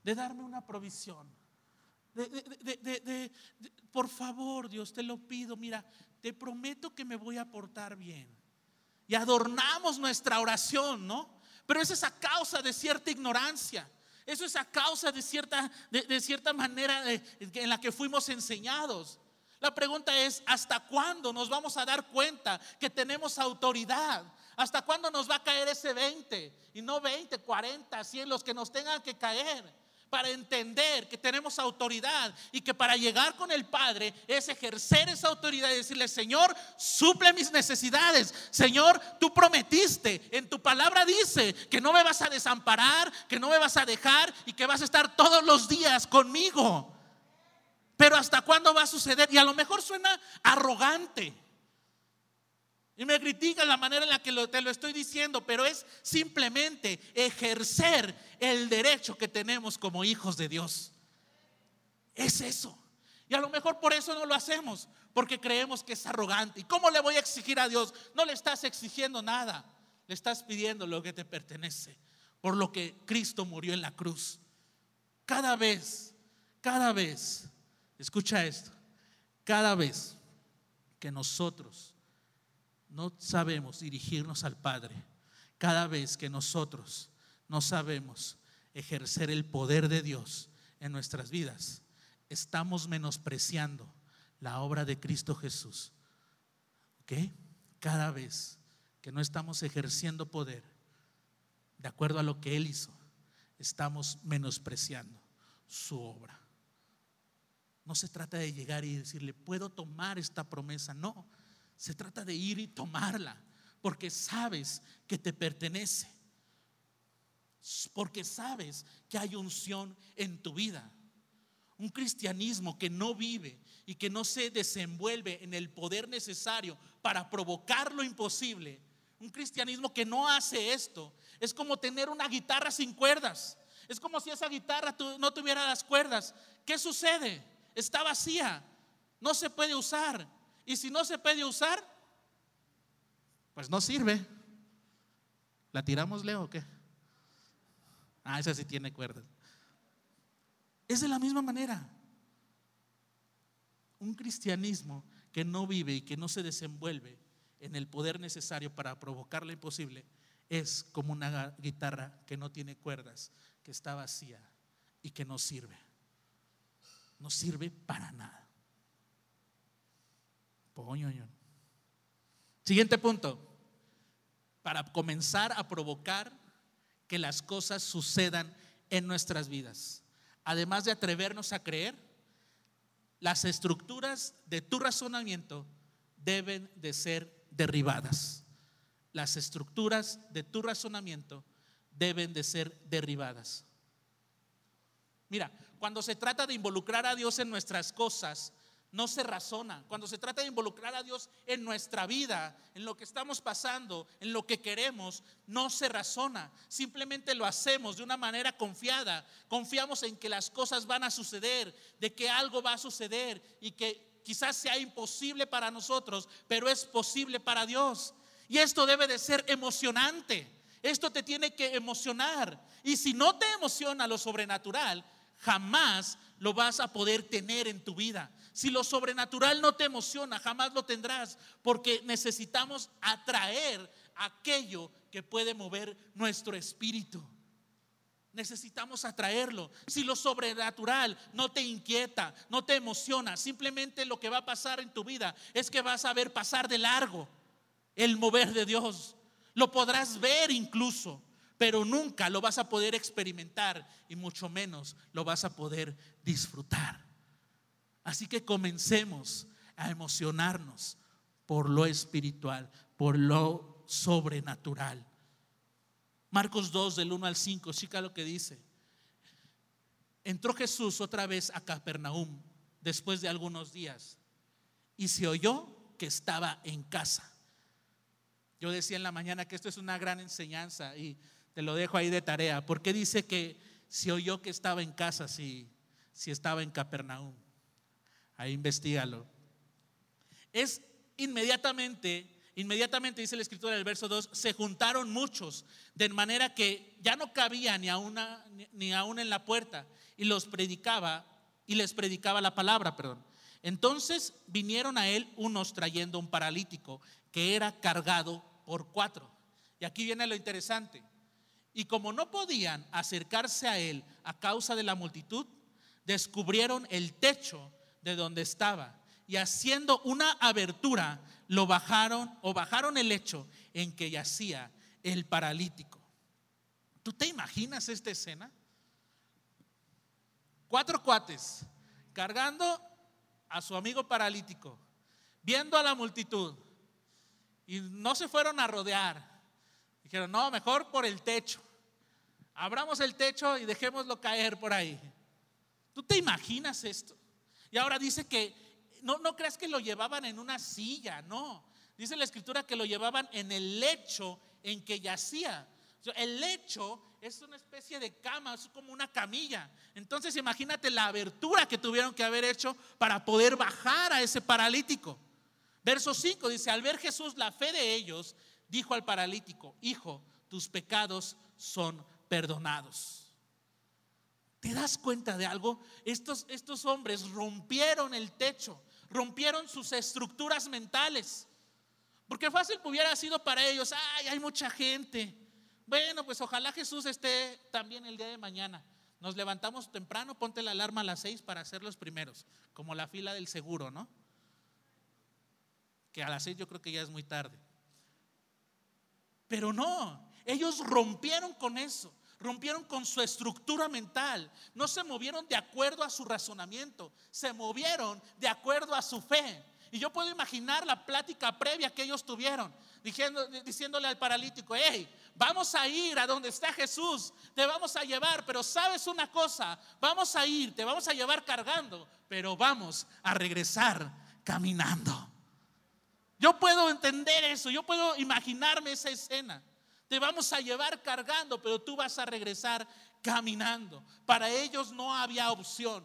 [SPEAKER 2] de darme una provisión. De, por favor, Dios, te lo pido, mira, te prometo que me voy a portar bien. Y adornamos nuestra oración, ¿no? Pero eso es a causa de cierta ignorancia. Eso es a causa de cierta, de, cierta manera en la que fuimos enseñados. La pregunta es, ¿hasta cuándo nos vamos a dar cuenta que tenemos autoridad? ¿Hasta cuándo nos va a caer ese 20? Y no 20, 40, 100, los que nos tengan que caer. Para entender que tenemos autoridad y que para llegar con el Padre es ejercer esa autoridad y decirle, Señor, suple mis necesidades. Señor, tú prometiste, en tu palabra dice que no me vas a desamparar, que no me vas a dejar y que vas a estar todos los días conmigo. Pero ¿hasta cuándo va a suceder? Y a lo mejor suena arrogante. Y me critican la manera en la que te lo estoy diciendo, pero es simplemente ejercer el derecho que tenemos como hijos de Dios. Es eso. Y a lo mejor por eso no lo hacemos, porque creemos que es arrogante. ¿Y cómo le voy a exigir a Dios? No le estás exigiendo nada, le estás pidiendo lo que te pertenece, por lo que Cristo murió en la cruz. Cada vez, cada vez, escucha esto, cada vez que nosotros no sabemos dirigirnos al Padre, cada vez que nosotros no sabemos ejercer el poder de Dios en nuestras vidas, estamos menospreciando la obra de Cristo Jesús. ¿Ok? Cada vez que no estamos ejerciendo poder de acuerdo a lo que Él hizo, estamos menospreciando su obra. No se trata de llegar y decirle, puedo tomar esta promesa. No, se trata de ir y tomarla, porque sabes que te pertenece, porque sabes que hay unción en tu vida. Un cristianismo que no vive y que no se desenvuelve en el poder necesario para provocar lo imposible. Un cristianismo que no hace esto es como tener una guitarra sin cuerdas. Es como si esa guitarra no tuviera las cuerdas. ¿Qué sucede? Está vacía. No se puede usar. Y si no se puede usar, pues no sirve. ¿La tiramos, Leo, o qué? Ah, esa sí tiene cuerdas. Es de la misma manera. Un cristianismo que no vive y que no se desenvuelve en el poder necesario para provocar lo imposible es como una guitarra que no tiene cuerdas, que está vacía y que no sirve. No sirve para nada. Siguiente punto. Para comenzar a provocar que las cosas sucedan en nuestras vidas. Además de atrevernos a creer, las estructuras de tu razonamiento deben de ser derribadas. Las estructuras de tu razonamiento deben de ser derribadas. Mira, cuando se trata de involucrar a Dios en nuestras cosas, no se razona. Cuando se trata de involucrar a Dios en nuestra vida, en lo que estamos pasando, en lo que queremos, no se razona. Simplemente lo hacemos de una manera confiada. Confiamos en que las cosas van a suceder, de que algo va a suceder y que quizás sea imposible para nosotros, pero es posible para Dios. Y esto debe de ser emocionante. Esto te tiene que emocionar. Y si no te emociona lo sobrenatural, jamás lo vas a poder tener en tu vida. Si lo sobrenatural no te emociona, jamás lo tendrás, porque necesitamos atraer aquello que puede mover nuestro espíritu. necesitamos atraerlo. Si lo sobrenatural no te inquieta, no te emociona, simplemente lo que va a pasar en tu vida es que vas a ver pasar de largo el mover de Dios. Lo podrás ver incluso, pero nunca lo vas a poder experimentar y mucho menos lo vas a poder disfrutar. Así que comencemos a emocionarnos por lo espiritual, por lo sobrenatural. Marcos 2 del 1 al 5, chica lo que dice. Entró Jesús otra vez a Capernaum después de algunos días y se oyó que estaba en casa. Yo decía en la mañana que esto es una gran enseñanza y te lo dejo ahí de tarea. ¿Por qué dice que se oyó que estaba en casa si, si estaba en Capernaum? Ahí investigalo. Es inmediatamente Inmediatamente dice la escritura del verso 2, se juntaron muchos, de manera que ya no cabía ni aún, ni aún en la puerta, y los predicaba, y les predicaba la palabra, perdón. Entonces vinieron a él unos trayendo un paralítico que era cargado por cuatro. Y aquí viene lo interesante. Y como no podían acercarse a él a causa de la multitud, descubrieron el techo de donde estaba y haciendo una abertura lo bajaron o bajaron el hecho en que yacía el paralítico. ¿Tú te imaginas esta escena? Cuatro cuates cargando a su amigo paralítico, viendo a la multitud y no se fueron a rodear. Dijeron, no, mejor por el techo. Abramos el techo y dejémoslo caer por ahí. ¿Tú te imaginas esto? Y ahora dice que no, no creas que lo llevaban en una silla, no. Dice la escritura que lo llevaban en el lecho en que yacía. El lecho es una especie de cama, es como una camilla. Entonces imagínate la abertura que tuvieron que haber hecho para poder bajar a ese paralítico. Verso 5 dice, al ver Jesús la fe de ellos, dijo al paralítico, hijo, tus pecados son perdonados. ¿Te das cuenta de algo? Estos, estos hombres rompieron el techo, rompieron sus estructuras mentales. Porque fácil hubiera sido para ellos, ay, hay mucha gente. Bueno, pues ojalá Jesús esté también el día de mañana. Nos levantamos temprano, ponte la alarma a las seis para ser los primeros, como la fila del seguro, ¿no? Que a las seis yo creo que ya es muy tarde. Pero no, ellos rompieron con eso rompieron con su estructura mental, no se movieron de acuerdo a su razonamiento, se movieron de acuerdo a su fe. Y yo puedo imaginar la plática previa que ellos tuvieron, diciéndole al paralítico, hey, vamos a ir a donde está Jesús, te vamos a llevar, pero sabes una cosa, vamos a ir, te vamos a llevar cargando, pero vamos a regresar caminando. Yo puedo entender eso, yo puedo imaginarme esa escena. Te vamos a llevar cargando, pero tú vas a regresar caminando. Para ellos no había opción.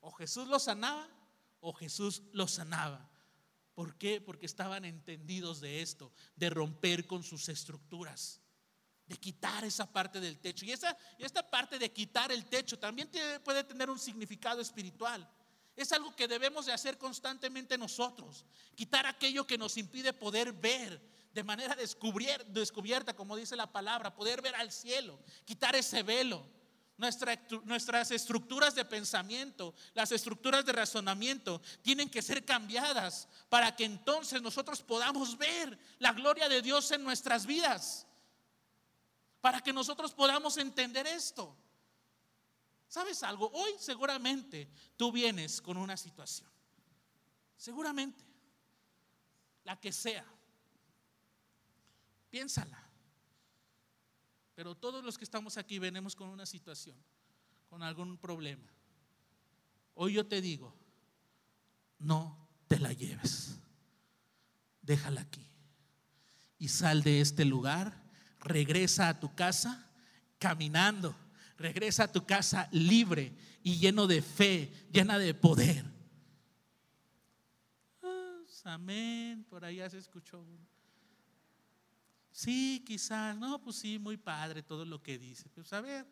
[SPEAKER 2] O Jesús los sanaba o Jesús los sanaba. ¿Por qué? Porque estaban entendidos de esto, de romper con sus estructuras, de quitar esa parte del techo. Y, esa, esta parte de quitar el techo también puede tener un significado espiritual. Es algo que debemos de hacer constantemente nosotros. Quitar aquello que nos impide poder ver, de manera descubierta, como dice la palabra, poder ver al cielo, quitar ese velo. nuestras estructuras de pensamiento, las estructuras de razonamiento tienen que ser cambiadas para que entonces nosotros podamos ver la gloria de Dios en nuestras vidas. Para que nosotros podamos entender esto. ¿Sabes algo? Hoy seguramente tú vienes con una situación. Seguramente. La que sea. Piénsala. Pero todos los que estamos aquí venimos con una situación, con algún problema. Hoy yo te digo, no te la lleves. Déjala aquí. Y sal de este lugar, regresa a tu casa caminando, regresa a tu casa libre y lleno de fe, llena de poder. Ah, amén, por allá se escuchó Sí, quizás, no, pues sí, muy padre todo lo que dice. Pues a ver,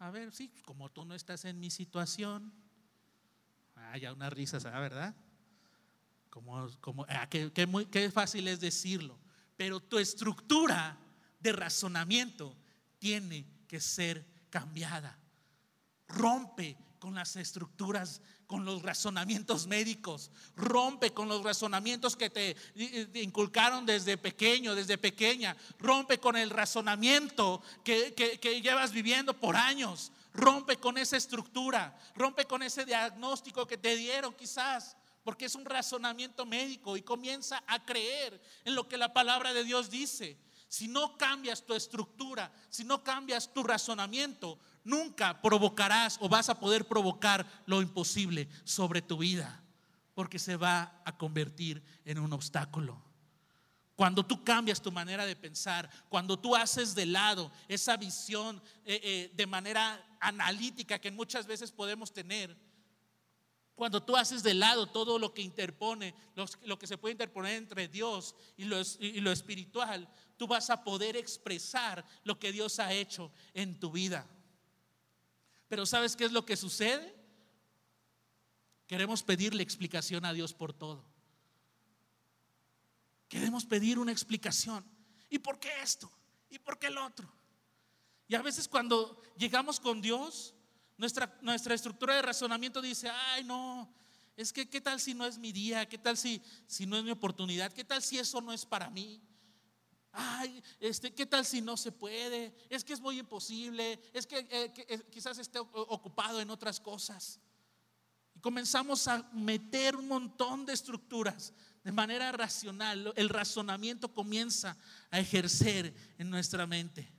[SPEAKER 2] a ver, sí, como tú no estás en mi situación. Ah, ya una risa, ¿verdad? Como, como, ah, muy, qué fácil es decirlo. Pero tu estructura de razonamiento tiene que ser cambiada. Rompe con las estructuras, con los razonamientos médicos, rompe con los razonamientos que te inculcaron desde pequeño, desde pequeña, rompe con el razonamiento que, que llevas viviendo por años, rompe con esa estructura, rompe con ese diagnóstico que te dieron quizás porque es un razonamiento médico y comienza a creer en lo que la palabra de Dios dice. Si no cambias tu estructura, si no cambias tu razonamiento, nunca provocarás o vas a poder provocar lo imposible sobre tu vida, porque se va a convertir en un obstáculo. Cuando tú cambias tu manera de pensar, cuando tú haces de lado esa visión eh, eh, de manera analítica que muchas veces podemos tener, cuando tú haces de lado todo lo que interpone, lo que se puede interponer entre Dios y lo, y lo espiritual, tú vas a poder expresar lo que Dios ha hecho en tu vida. Pero ¿sabes qué es lo que sucede? Queremos pedirle explicación a Dios por todo. Queremos pedir una explicación. ¿Y por qué esto? ¿Y por qué el otro? Y a veces cuando llegamos con Dios, nuestra, nuestra estructura de razonamiento dice, ay no, es que qué tal si no es mi día, qué tal si, si no es mi oportunidad, qué tal si eso no es para mí. Ay, este, ¿qué tal si no se puede? Es que es muy imposible, es que, eh, eh, quizás esté ocupado en otras cosas. Y comenzamos a meter un montón de estructuras de manera racional. El razonamiento comienza a ejercer en nuestra mente.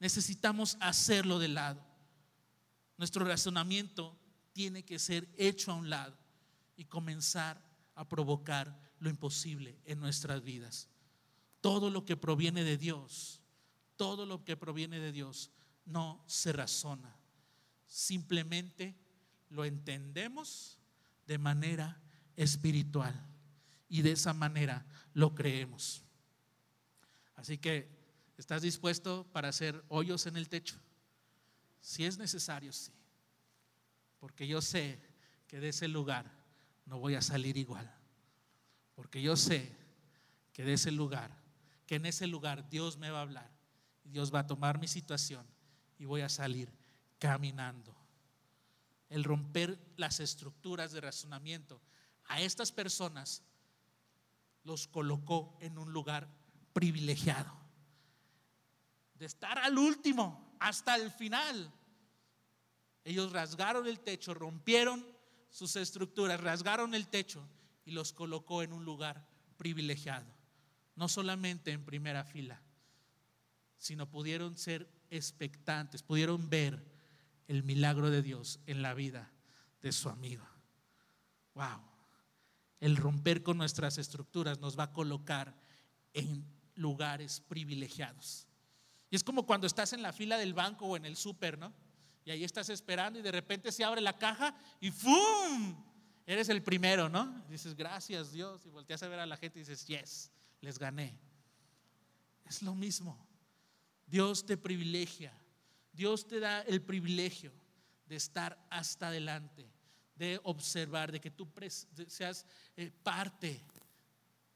[SPEAKER 2] Necesitamos hacerlo de lado. Nuestro razonamiento tiene que ser hecho a un lado y comenzar a provocar lo imposible en nuestras vidas. Todo lo que proviene de Dios, todo lo que proviene de Dios no se razona. Simplemente lo entendemos de manera espiritual y de esa manera lo creemos. Así que, ¿estás dispuesto para hacer hoyos en el techo? Si es necesario, sí. Porque yo sé que de ese lugar no voy a salir igual. Porque yo sé que de ese lugar, que en ese lugar Dios me va a hablar. Dios va a tomar mi situación y voy a salir caminando. El romper las estructuras de razonamiento a estas personas los colocó en un lugar privilegiado. De estar al último hasta el final. Ellos rasgaron el techo, rompieron sus estructuras, rasgaron el techo y los colocó en un lugar privilegiado. No solamente en primera fila, sino pudieron ser expectantes, pudieron ver el milagro de Dios en la vida de su amigo. Wow. El romper con nuestras estructuras nos va a colocar en lugares privilegiados. Y es como cuando estás en la fila del banco o en el súper, ¿no? Y ahí estás esperando y de repente se abre la caja y ¡fum! Eres el primero, ¿no? dices, gracias Dios. Y volteas a ver a la gente y dices, yes, les gané. Es lo mismo. Dios te privilegia. Dios te da el privilegio de estar hasta adelante, de observar, de que tú seas eh, parte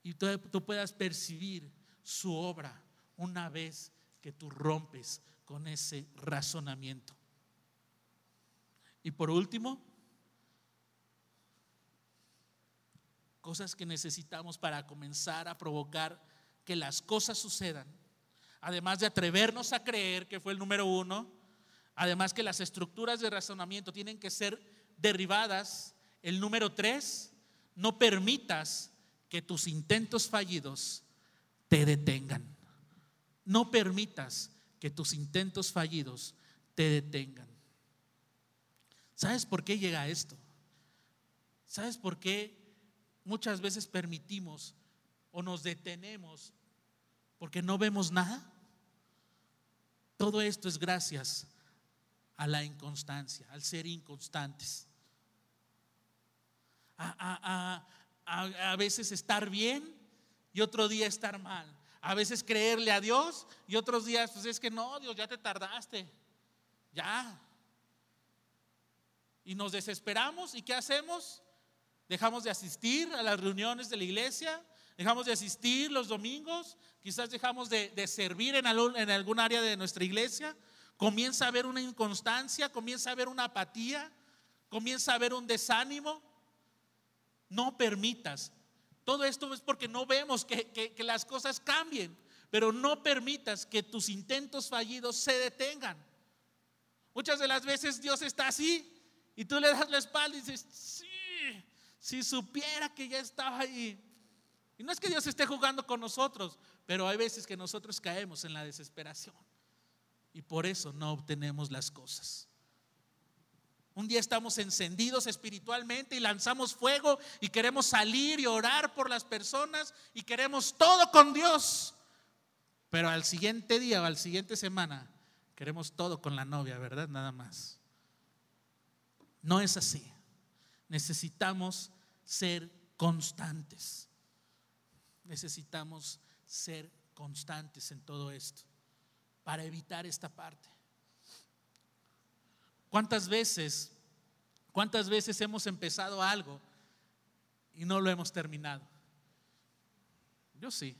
[SPEAKER 2] y tú, tú puedas percibir su obra una vez que tú rompes con ese razonamiento. Y por último, cosas que necesitamos para comenzar a provocar que las cosas sucedan. Además de atrevernos a creer, que fue el número uno, además que las estructuras de razonamiento tienen que ser derribadas. El número tres, no permitas que tus intentos fallidos te detengan. No permitas que tus intentos fallidos te detengan. ¿Sabes por qué llega esto? ¿Sabes por qué muchas veces permitimos o nos detenemos porque no vemos nada? Todo esto es gracias a la inconstancia, al ser inconstantes. A, a, veces estar bien y otro día estar mal a veces creerle a Dios y otros días, pues es que no, Dios, ya te tardaste, ya. Y nos desesperamos y ¿qué hacemos? Dejamos de asistir a las reuniones de la iglesia, dejamos de asistir los domingos, quizás dejamos de, servir en, en algún área de nuestra iglesia comienza a haber una inconstancia, comienza a haber una apatía, comienza a haber un desánimo. No permitas. Todo esto es porque no vemos que, que las cosas cambien, pero no permitas que tus intentos fallidos se detengan. Muchas de las veces Dios está así y tú le das la espalda y dices, sí, si supiera que ya estaba ahí. Y no es que Dios esté jugando con nosotros, pero hay veces que nosotros caemos en la desesperación y por eso no obtenemos las cosas. Un día estamos encendidos espiritualmente y lanzamos fuego y queremos salir y orar por las personas y queremos todo con Dios. Pero al siguiente día o al siguiente semana queremos todo con la novia, ¿verdad? Nada más. No es así. Necesitamos ser constantes. Necesitamos ser constantes en todo esto para evitar esta parte. ¿Cuántas veces, cuántas veces hemos empezado algo y no lo hemos terminado? Yo sí.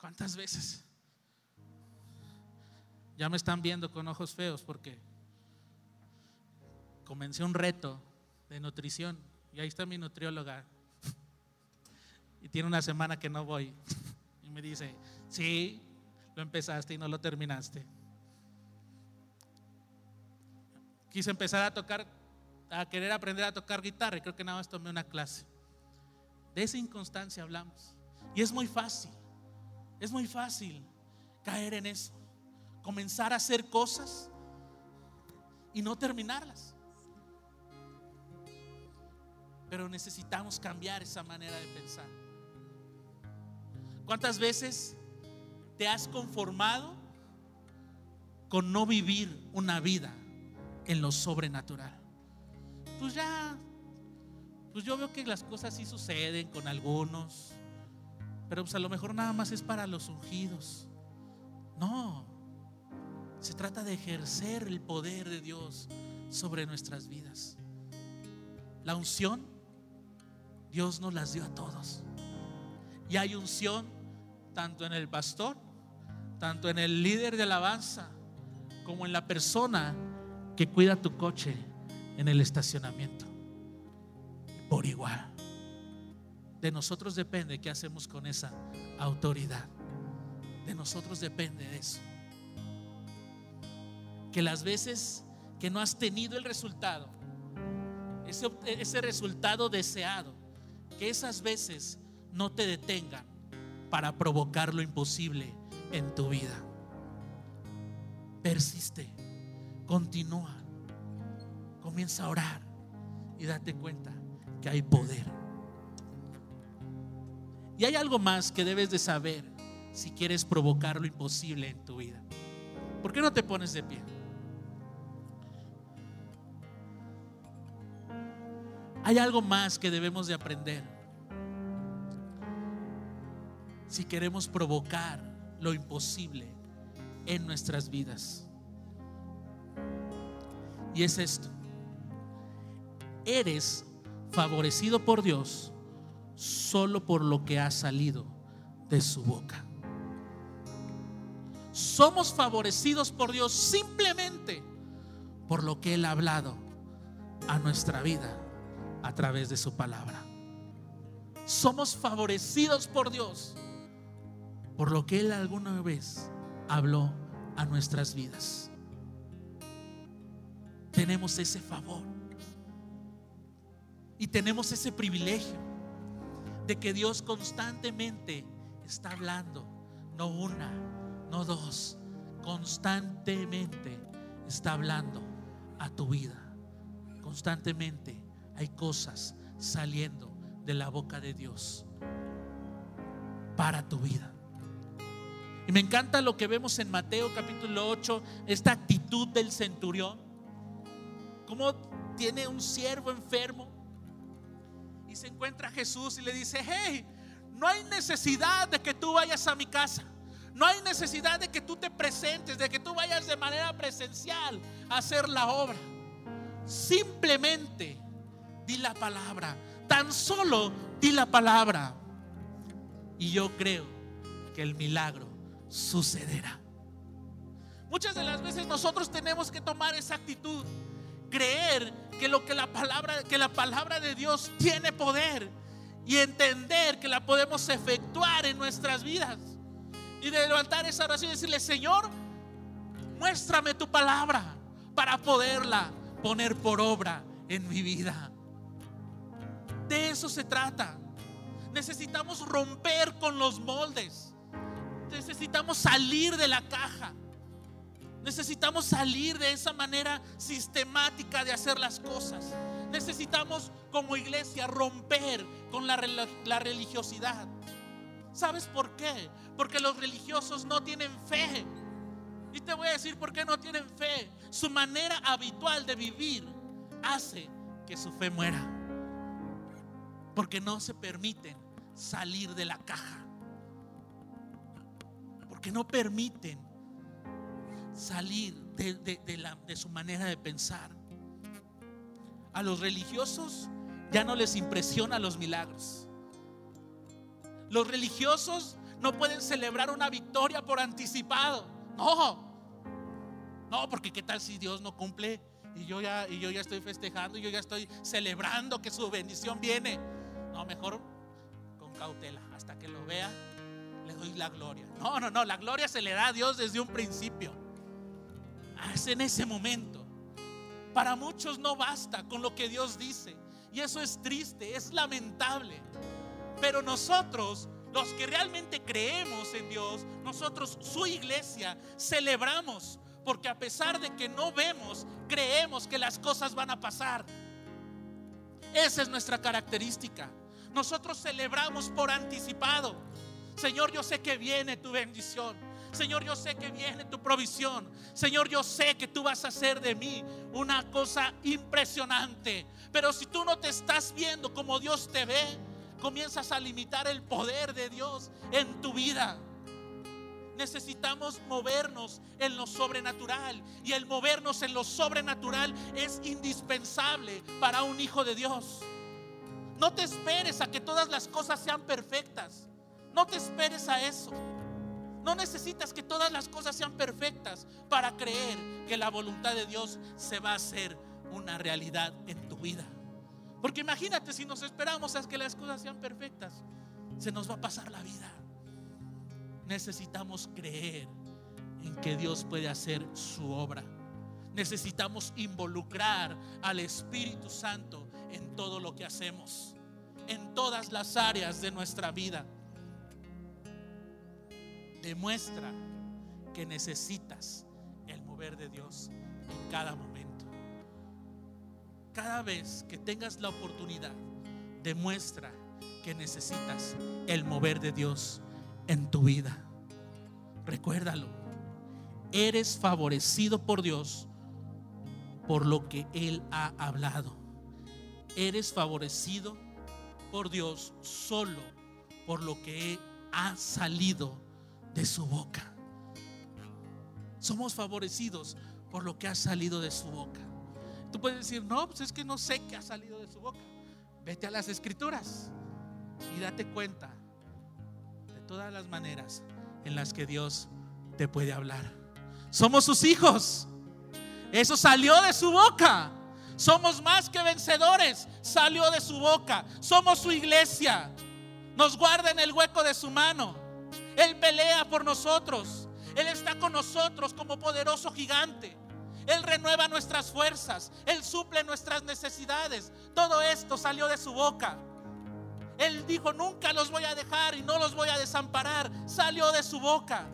[SPEAKER 2] ¿Cuántas veces? Ya me están viendo con ojos feos porque comencé un reto de nutrición y ahí está mi nutrióloga. Y tiene una semana que no voy. Y me dice, sí, lo empezaste y no lo terminaste. Quise empezar a tocar, a querer aprender a tocar guitarra y creo que nada más tomé una clase. De esa inconstancia hablamos. Y es muy fácil, es muy fácil caer en eso. Comenzar a hacer cosas y no terminarlas. Pero necesitamos cambiar esa manera de pensar. ¿Cuántas veces te has conformado con no vivir una vida en lo sobrenatural? Pues ya, pues yo veo que las cosas sí suceden con algunos, pero pues a lo mejor nada más es para los ungidos. No, se trata de ejercer el poder de Dios sobre nuestras vidas. La unción, Dios nos las dio a todos. Y hay unción tanto en el pastor, tanto en el líder de alabanza, como en la persona que cuida tu coche en el estacionamiento. Por igual. De nosotros depende qué hacemos con esa autoridad. De nosotros depende de eso. Que las veces que no has tenido el resultado, ese, ese resultado deseado, que esas veces no te detengan para provocar lo imposible en tu vida. Persiste, continúa, comienza a orar y date cuenta que hay poder. Y hay algo más que debes de saber si quieres provocar lo imposible en tu vida. ¿Por qué no te pones de pie? Hay algo más que debemos de aprender si queremos provocar lo imposible en nuestras vidas. Y es esto. Eres favorecido por Dios solo por lo que ha salido de su boca. Somos favorecidos por Dios simplemente por lo que Él ha hablado a nuestra vida a través de su palabra. Somos favorecidos por Dios por lo que Él alguna vez habló a nuestras vidas. Tenemos ese favor y tenemos ese privilegio de que Dios constantemente está hablando, no una, no dos, constantemente está hablando a tu vida. Constantemente hay cosas saliendo de la boca de Dios para tu vida. Y me encanta lo que vemos en Mateo capítulo 8, esta actitud del centurión. Cómo tiene un siervo enfermo y se encuentra Jesús y le dice, hey, no hay necesidad de que tú vayas a mi casa. No hay necesidad de que tú te presentes, de que tú vayas de manera presencial a hacer la obra. Simplemente di la palabra. Tan solo di la palabra. Y yo creo que el milagro sucederá. Muchas de las veces nosotros tenemos que tomar esa actitud, creer que lo que la palabra que la palabra de Dios tiene poder y entender que la podemos efectuar en nuestras vidas. Y de levantar esa oración y decirle, "Señor, muéstrame tu palabra para poderla poner por obra en mi vida." De eso se trata. Necesitamos romper con los moldes. Necesitamos salir de la caja. Necesitamos salir de esa manera sistemática de hacer las cosas. Necesitamos como iglesia romper con la, religiosidad. ¿Sabes por qué? Porque los religiosos no tienen fe. Y te voy a decir por qué no tienen fe. Su manera habitual de vivir hace que su fe muera. Porque no se permiten salir de la caja. Porque no permiten salir de, su manera de pensar. A los religiosos ya no les impresiona los milagros. Los religiosos no pueden celebrar una victoria por anticipado. No. No, porque qué tal si Dios no cumple y yo ya y yo ya estoy festejando y yo ya estoy celebrando que su bendición viene. No, mejor con cautela hasta que lo vea le doy la gloria. No, no, no, la gloria se le da a Dios desde un principio es en ese momento. Para muchos no basta con lo que Dios dice. Y eso es triste, es lamentable. Pero nosotros, los que realmente creemos en Dios, nosotros, su iglesia, celebramos. Porque a pesar de que no vemos, creemos que las cosas van a pasar. Esa es nuestra característica. Nosotros celebramos por anticipado. Señor, yo sé que viene tu bendición. Señor, yo sé que viene tu provisión. Señor, yo sé que tú vas a hacer de mí una cosa impresionante. Pero si tú no te estás viendo como Dios te ve, comienzas a limitar el poder de Dios en tu vida. Necesitamos movernos en lo sobrenatural. Y el movernos en lo sobrenatural es indispensable para un hijo de Dios. No te esperes a que todas las cosas sean perfectas. No te esperes a eso. No necesitas que todas las cosas sean perfectas para creer que la voluntad de Dios se va a hacer una realidad en tu vida. Porque imagínate si nos esperamos a que las cosas sean perfectas, se nos va a pasar la vida. Necesitamos creer en que Dios puede hacer su obra. Necesitamos involucrar al Espíritu Santo en todo lo que hacemos, en todas las áreas de nuestra vida demuestra que necesitas el mover de Dios en cada momento. Cada vez que tengas la oportunidad, demuestra que necesitas el mover de Dios en tu vida. Recuérdalo, eres favorecido por Dios por lo que Él ha hablado. Eres favorecido por Dios solo por lo que ha salido de su boca. Somos favorecidos por lo que ha salido de su boca. Tú puedes decir, no, pues es que no sé qué ha salido de su boca. Vete a las escrituras y date cuenta de todas las maneras en las que Dios te puede hablar. Somos sus hijos. Eso salió de su boca. Somos más que vencedores. Salió de su boca. Somos su iglesia. Nos guarda en el hueco de su mano. Él pelea por nosotros. Él está con nosotros como poderoso gigante. Él renueva nuestras fuerzas. Él suple nuestras necesidades. Todo esto salió de su boca. Él dijo, nunca los voy a dejar y no los voy a desamparar. Salió de su boca.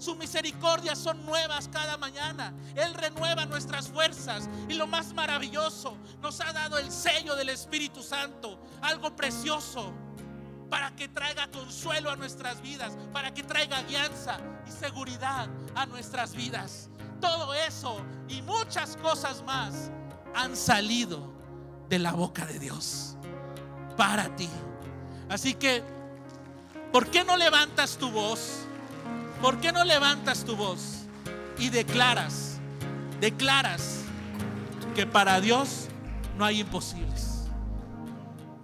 [SPEAKER 2] Sus misericordias son nuevas cada mañana. Él renueva nuestras fuerzas. Y lo más maravilloso, nos ha dado el sello del Espíritu Santo. Algo precioso para que traiga consuelo a nuestras vidas, para que traiga guianza y seguridad a nuestras vidas. Todo eso y muchas cosas más han salido de la boca de Dios para ti. Así que, ¿por qué no levantas tu voz? ¿Por qué no levantas tu voz y declaras, declaras que para Dios no hay imposibles?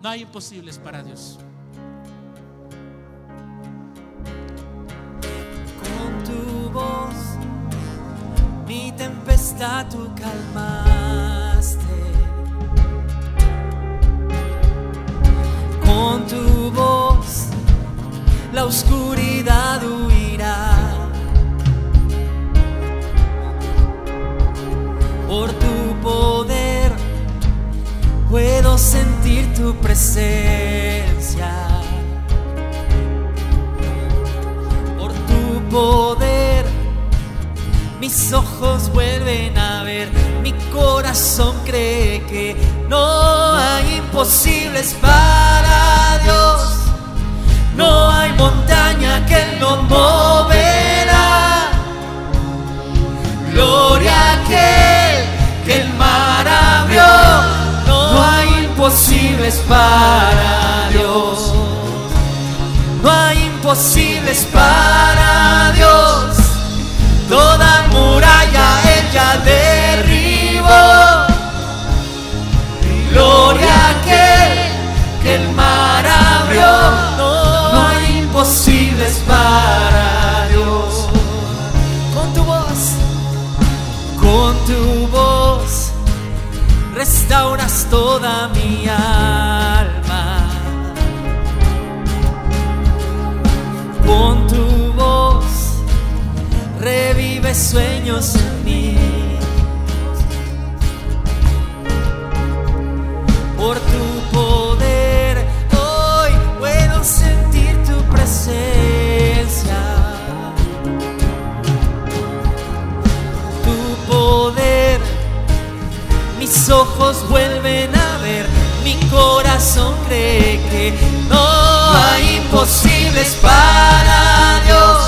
[SPEAKER 2] No hay imposibles para Dios.
[SPEAKER 3] tempestad tú calmaste. Con tu voz la oscuridad tu presencia. Por tu poder mis ojos vuelven a ver, mi corazón cree que no hay imposibles para Dios. No hay montaña que Él no moverá. Gloria que imposibles para Dios. No hay imposibles para Dios. Toda muralla ella derribó. Gloria a aquel que el mar abrió. No hay imposibles para Dios. Con tu voz, con tu voz, restauras toda mi Por tu poder, hoy puedo sentir tu presencia. Tu poder, mis ojos vuelven a ver, mi corazón cree que no hay imposibles para Dios.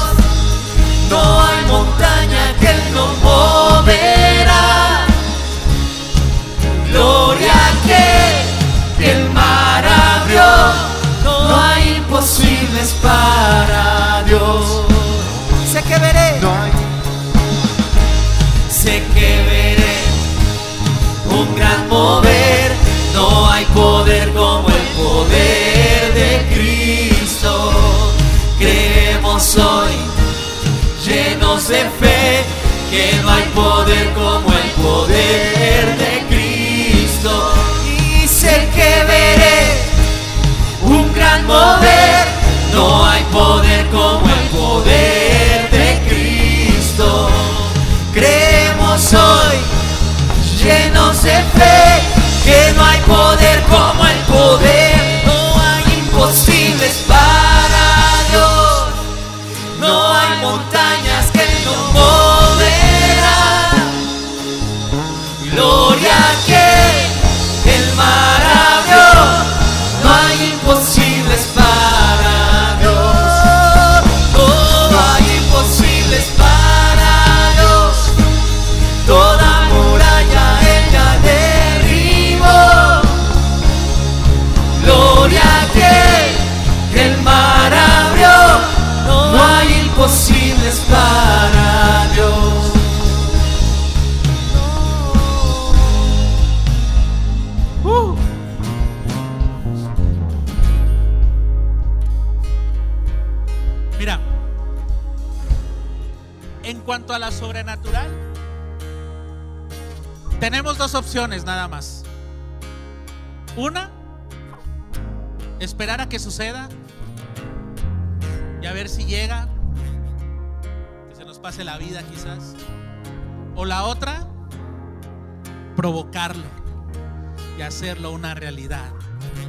[SPEAKER 2] Hacerlo una realidad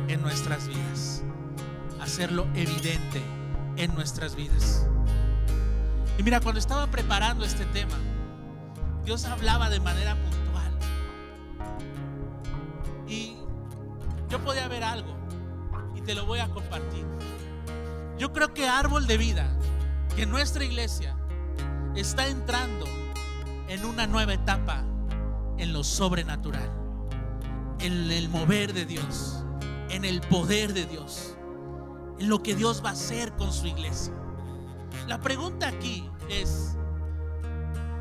[SPEAKER 2] en nuestras vidas. Hacerlo evidente en nuestras vidas. Y mira, cuando estaba preparando este tema, Dios hablaba de manera puntual. Y yo podía ver algo y te lo voy a compartir. Yo creo que árbol de vida, que nuestra iglesia está entrando en una nueva etapa en lo sobrenatural, en el mover de Dios, en el poder de Dios, en lo que Dios va a hacer con su iglesia. La pregunta aquí es,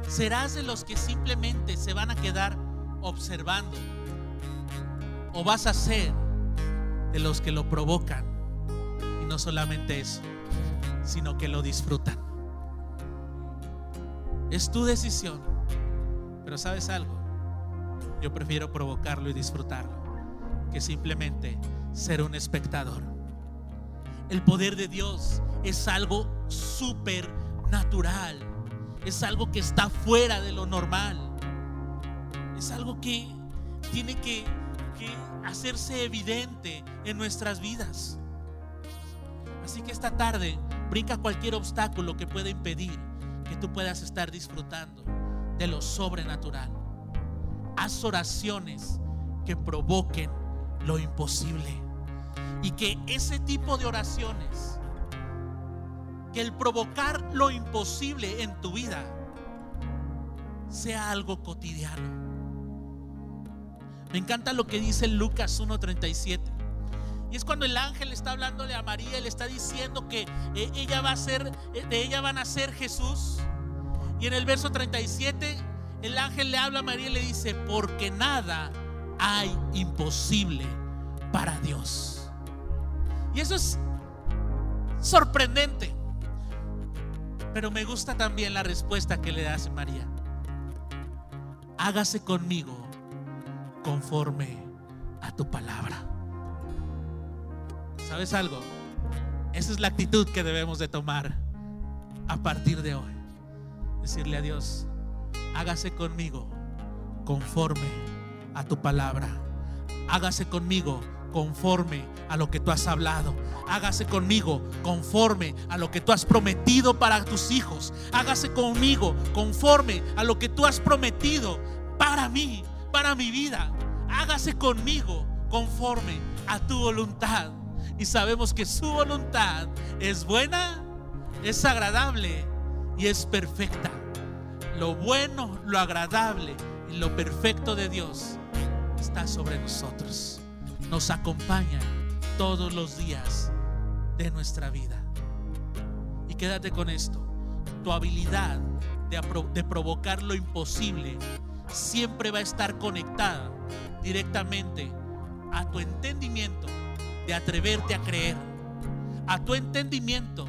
[SPEAKER 2] ¿serás de los que simplemente se van a quedar observando? ¿O vas a ser de los que lo provocan? Y no solamente eso, sino que lo disfrutan. Es tu decisión, Pero sabes algo, yo prefiero provocarlo y disfrutarlo que simplemente ser un espectador. El poder de Dios es algo súper natural, es algo que está fuera de lo normal, es algo que tiene que, que hacerse evidente en nuestras vidas. Así que esta tarde brinca cualquier obstáculo que pueda impedir que tú puedas estar disfrutando de lo sobrenatural. Haz oraciones que provoquen lo imposible. Y que ese tipo de oraciones, que el provocar lo imposible en tu vida, sea algo cotidiano. Me encanta lo que dice Lucas 1.37. Y es cuando el ángel está hablándole a María, le está diciendo que eh, ella va a ser, eh, de ella van a ser Jesús. Y en el verso 37, el ángel le habla a María y le dice, porque nada hay imposible para Dios. Y eso es sorprendente. Pero me gusta también la respuesta que le hace María. Hágase conmigo conforme a tu palabra. ¿Sabes algo? Esa es la actitud que debemos de tomar a partir de hoy. Decirle a Dios, hágase conmigo conforme a tu palabra. Hágase conmigo conforme a lo que tú has hablado. Hágase conmigo conforme a lo que tú has prometido para tus hijos. Hágase conmigo conforme a lo que tú has prometido para mí, para mi vida. Hágase conmigo conforme a tu voluntad y sabemos que su voluntad es buena, es agradable y es perfecta. Lo bueno, lo agradable y lo perfecto de Dios está sobre nosotros. Nos acompaña todos los días de nuestra vida. Y quédate con esto. Tu habilidad de, de provocar lo imposible siempre va a estar conectada directamente a tu entendimiento de atreverte a creer, a tu entendimiento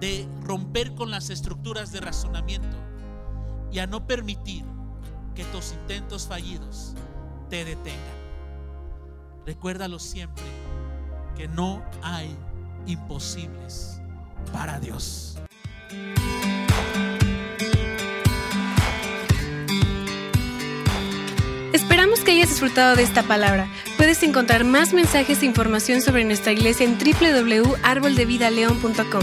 [SPEAKER 2] de romper con las estructuras de razonamiento y a no permitir que tus intentos fallidos te detengan. Recuérdalo siempre que no hay imposibles para Dios.
[SPEAKER 1] Esperamos que hayas disfrutado de esta palabra. Puedes encontrar más mensajes e información sobre nuestra iglesia en www.arboldevidaleon.com.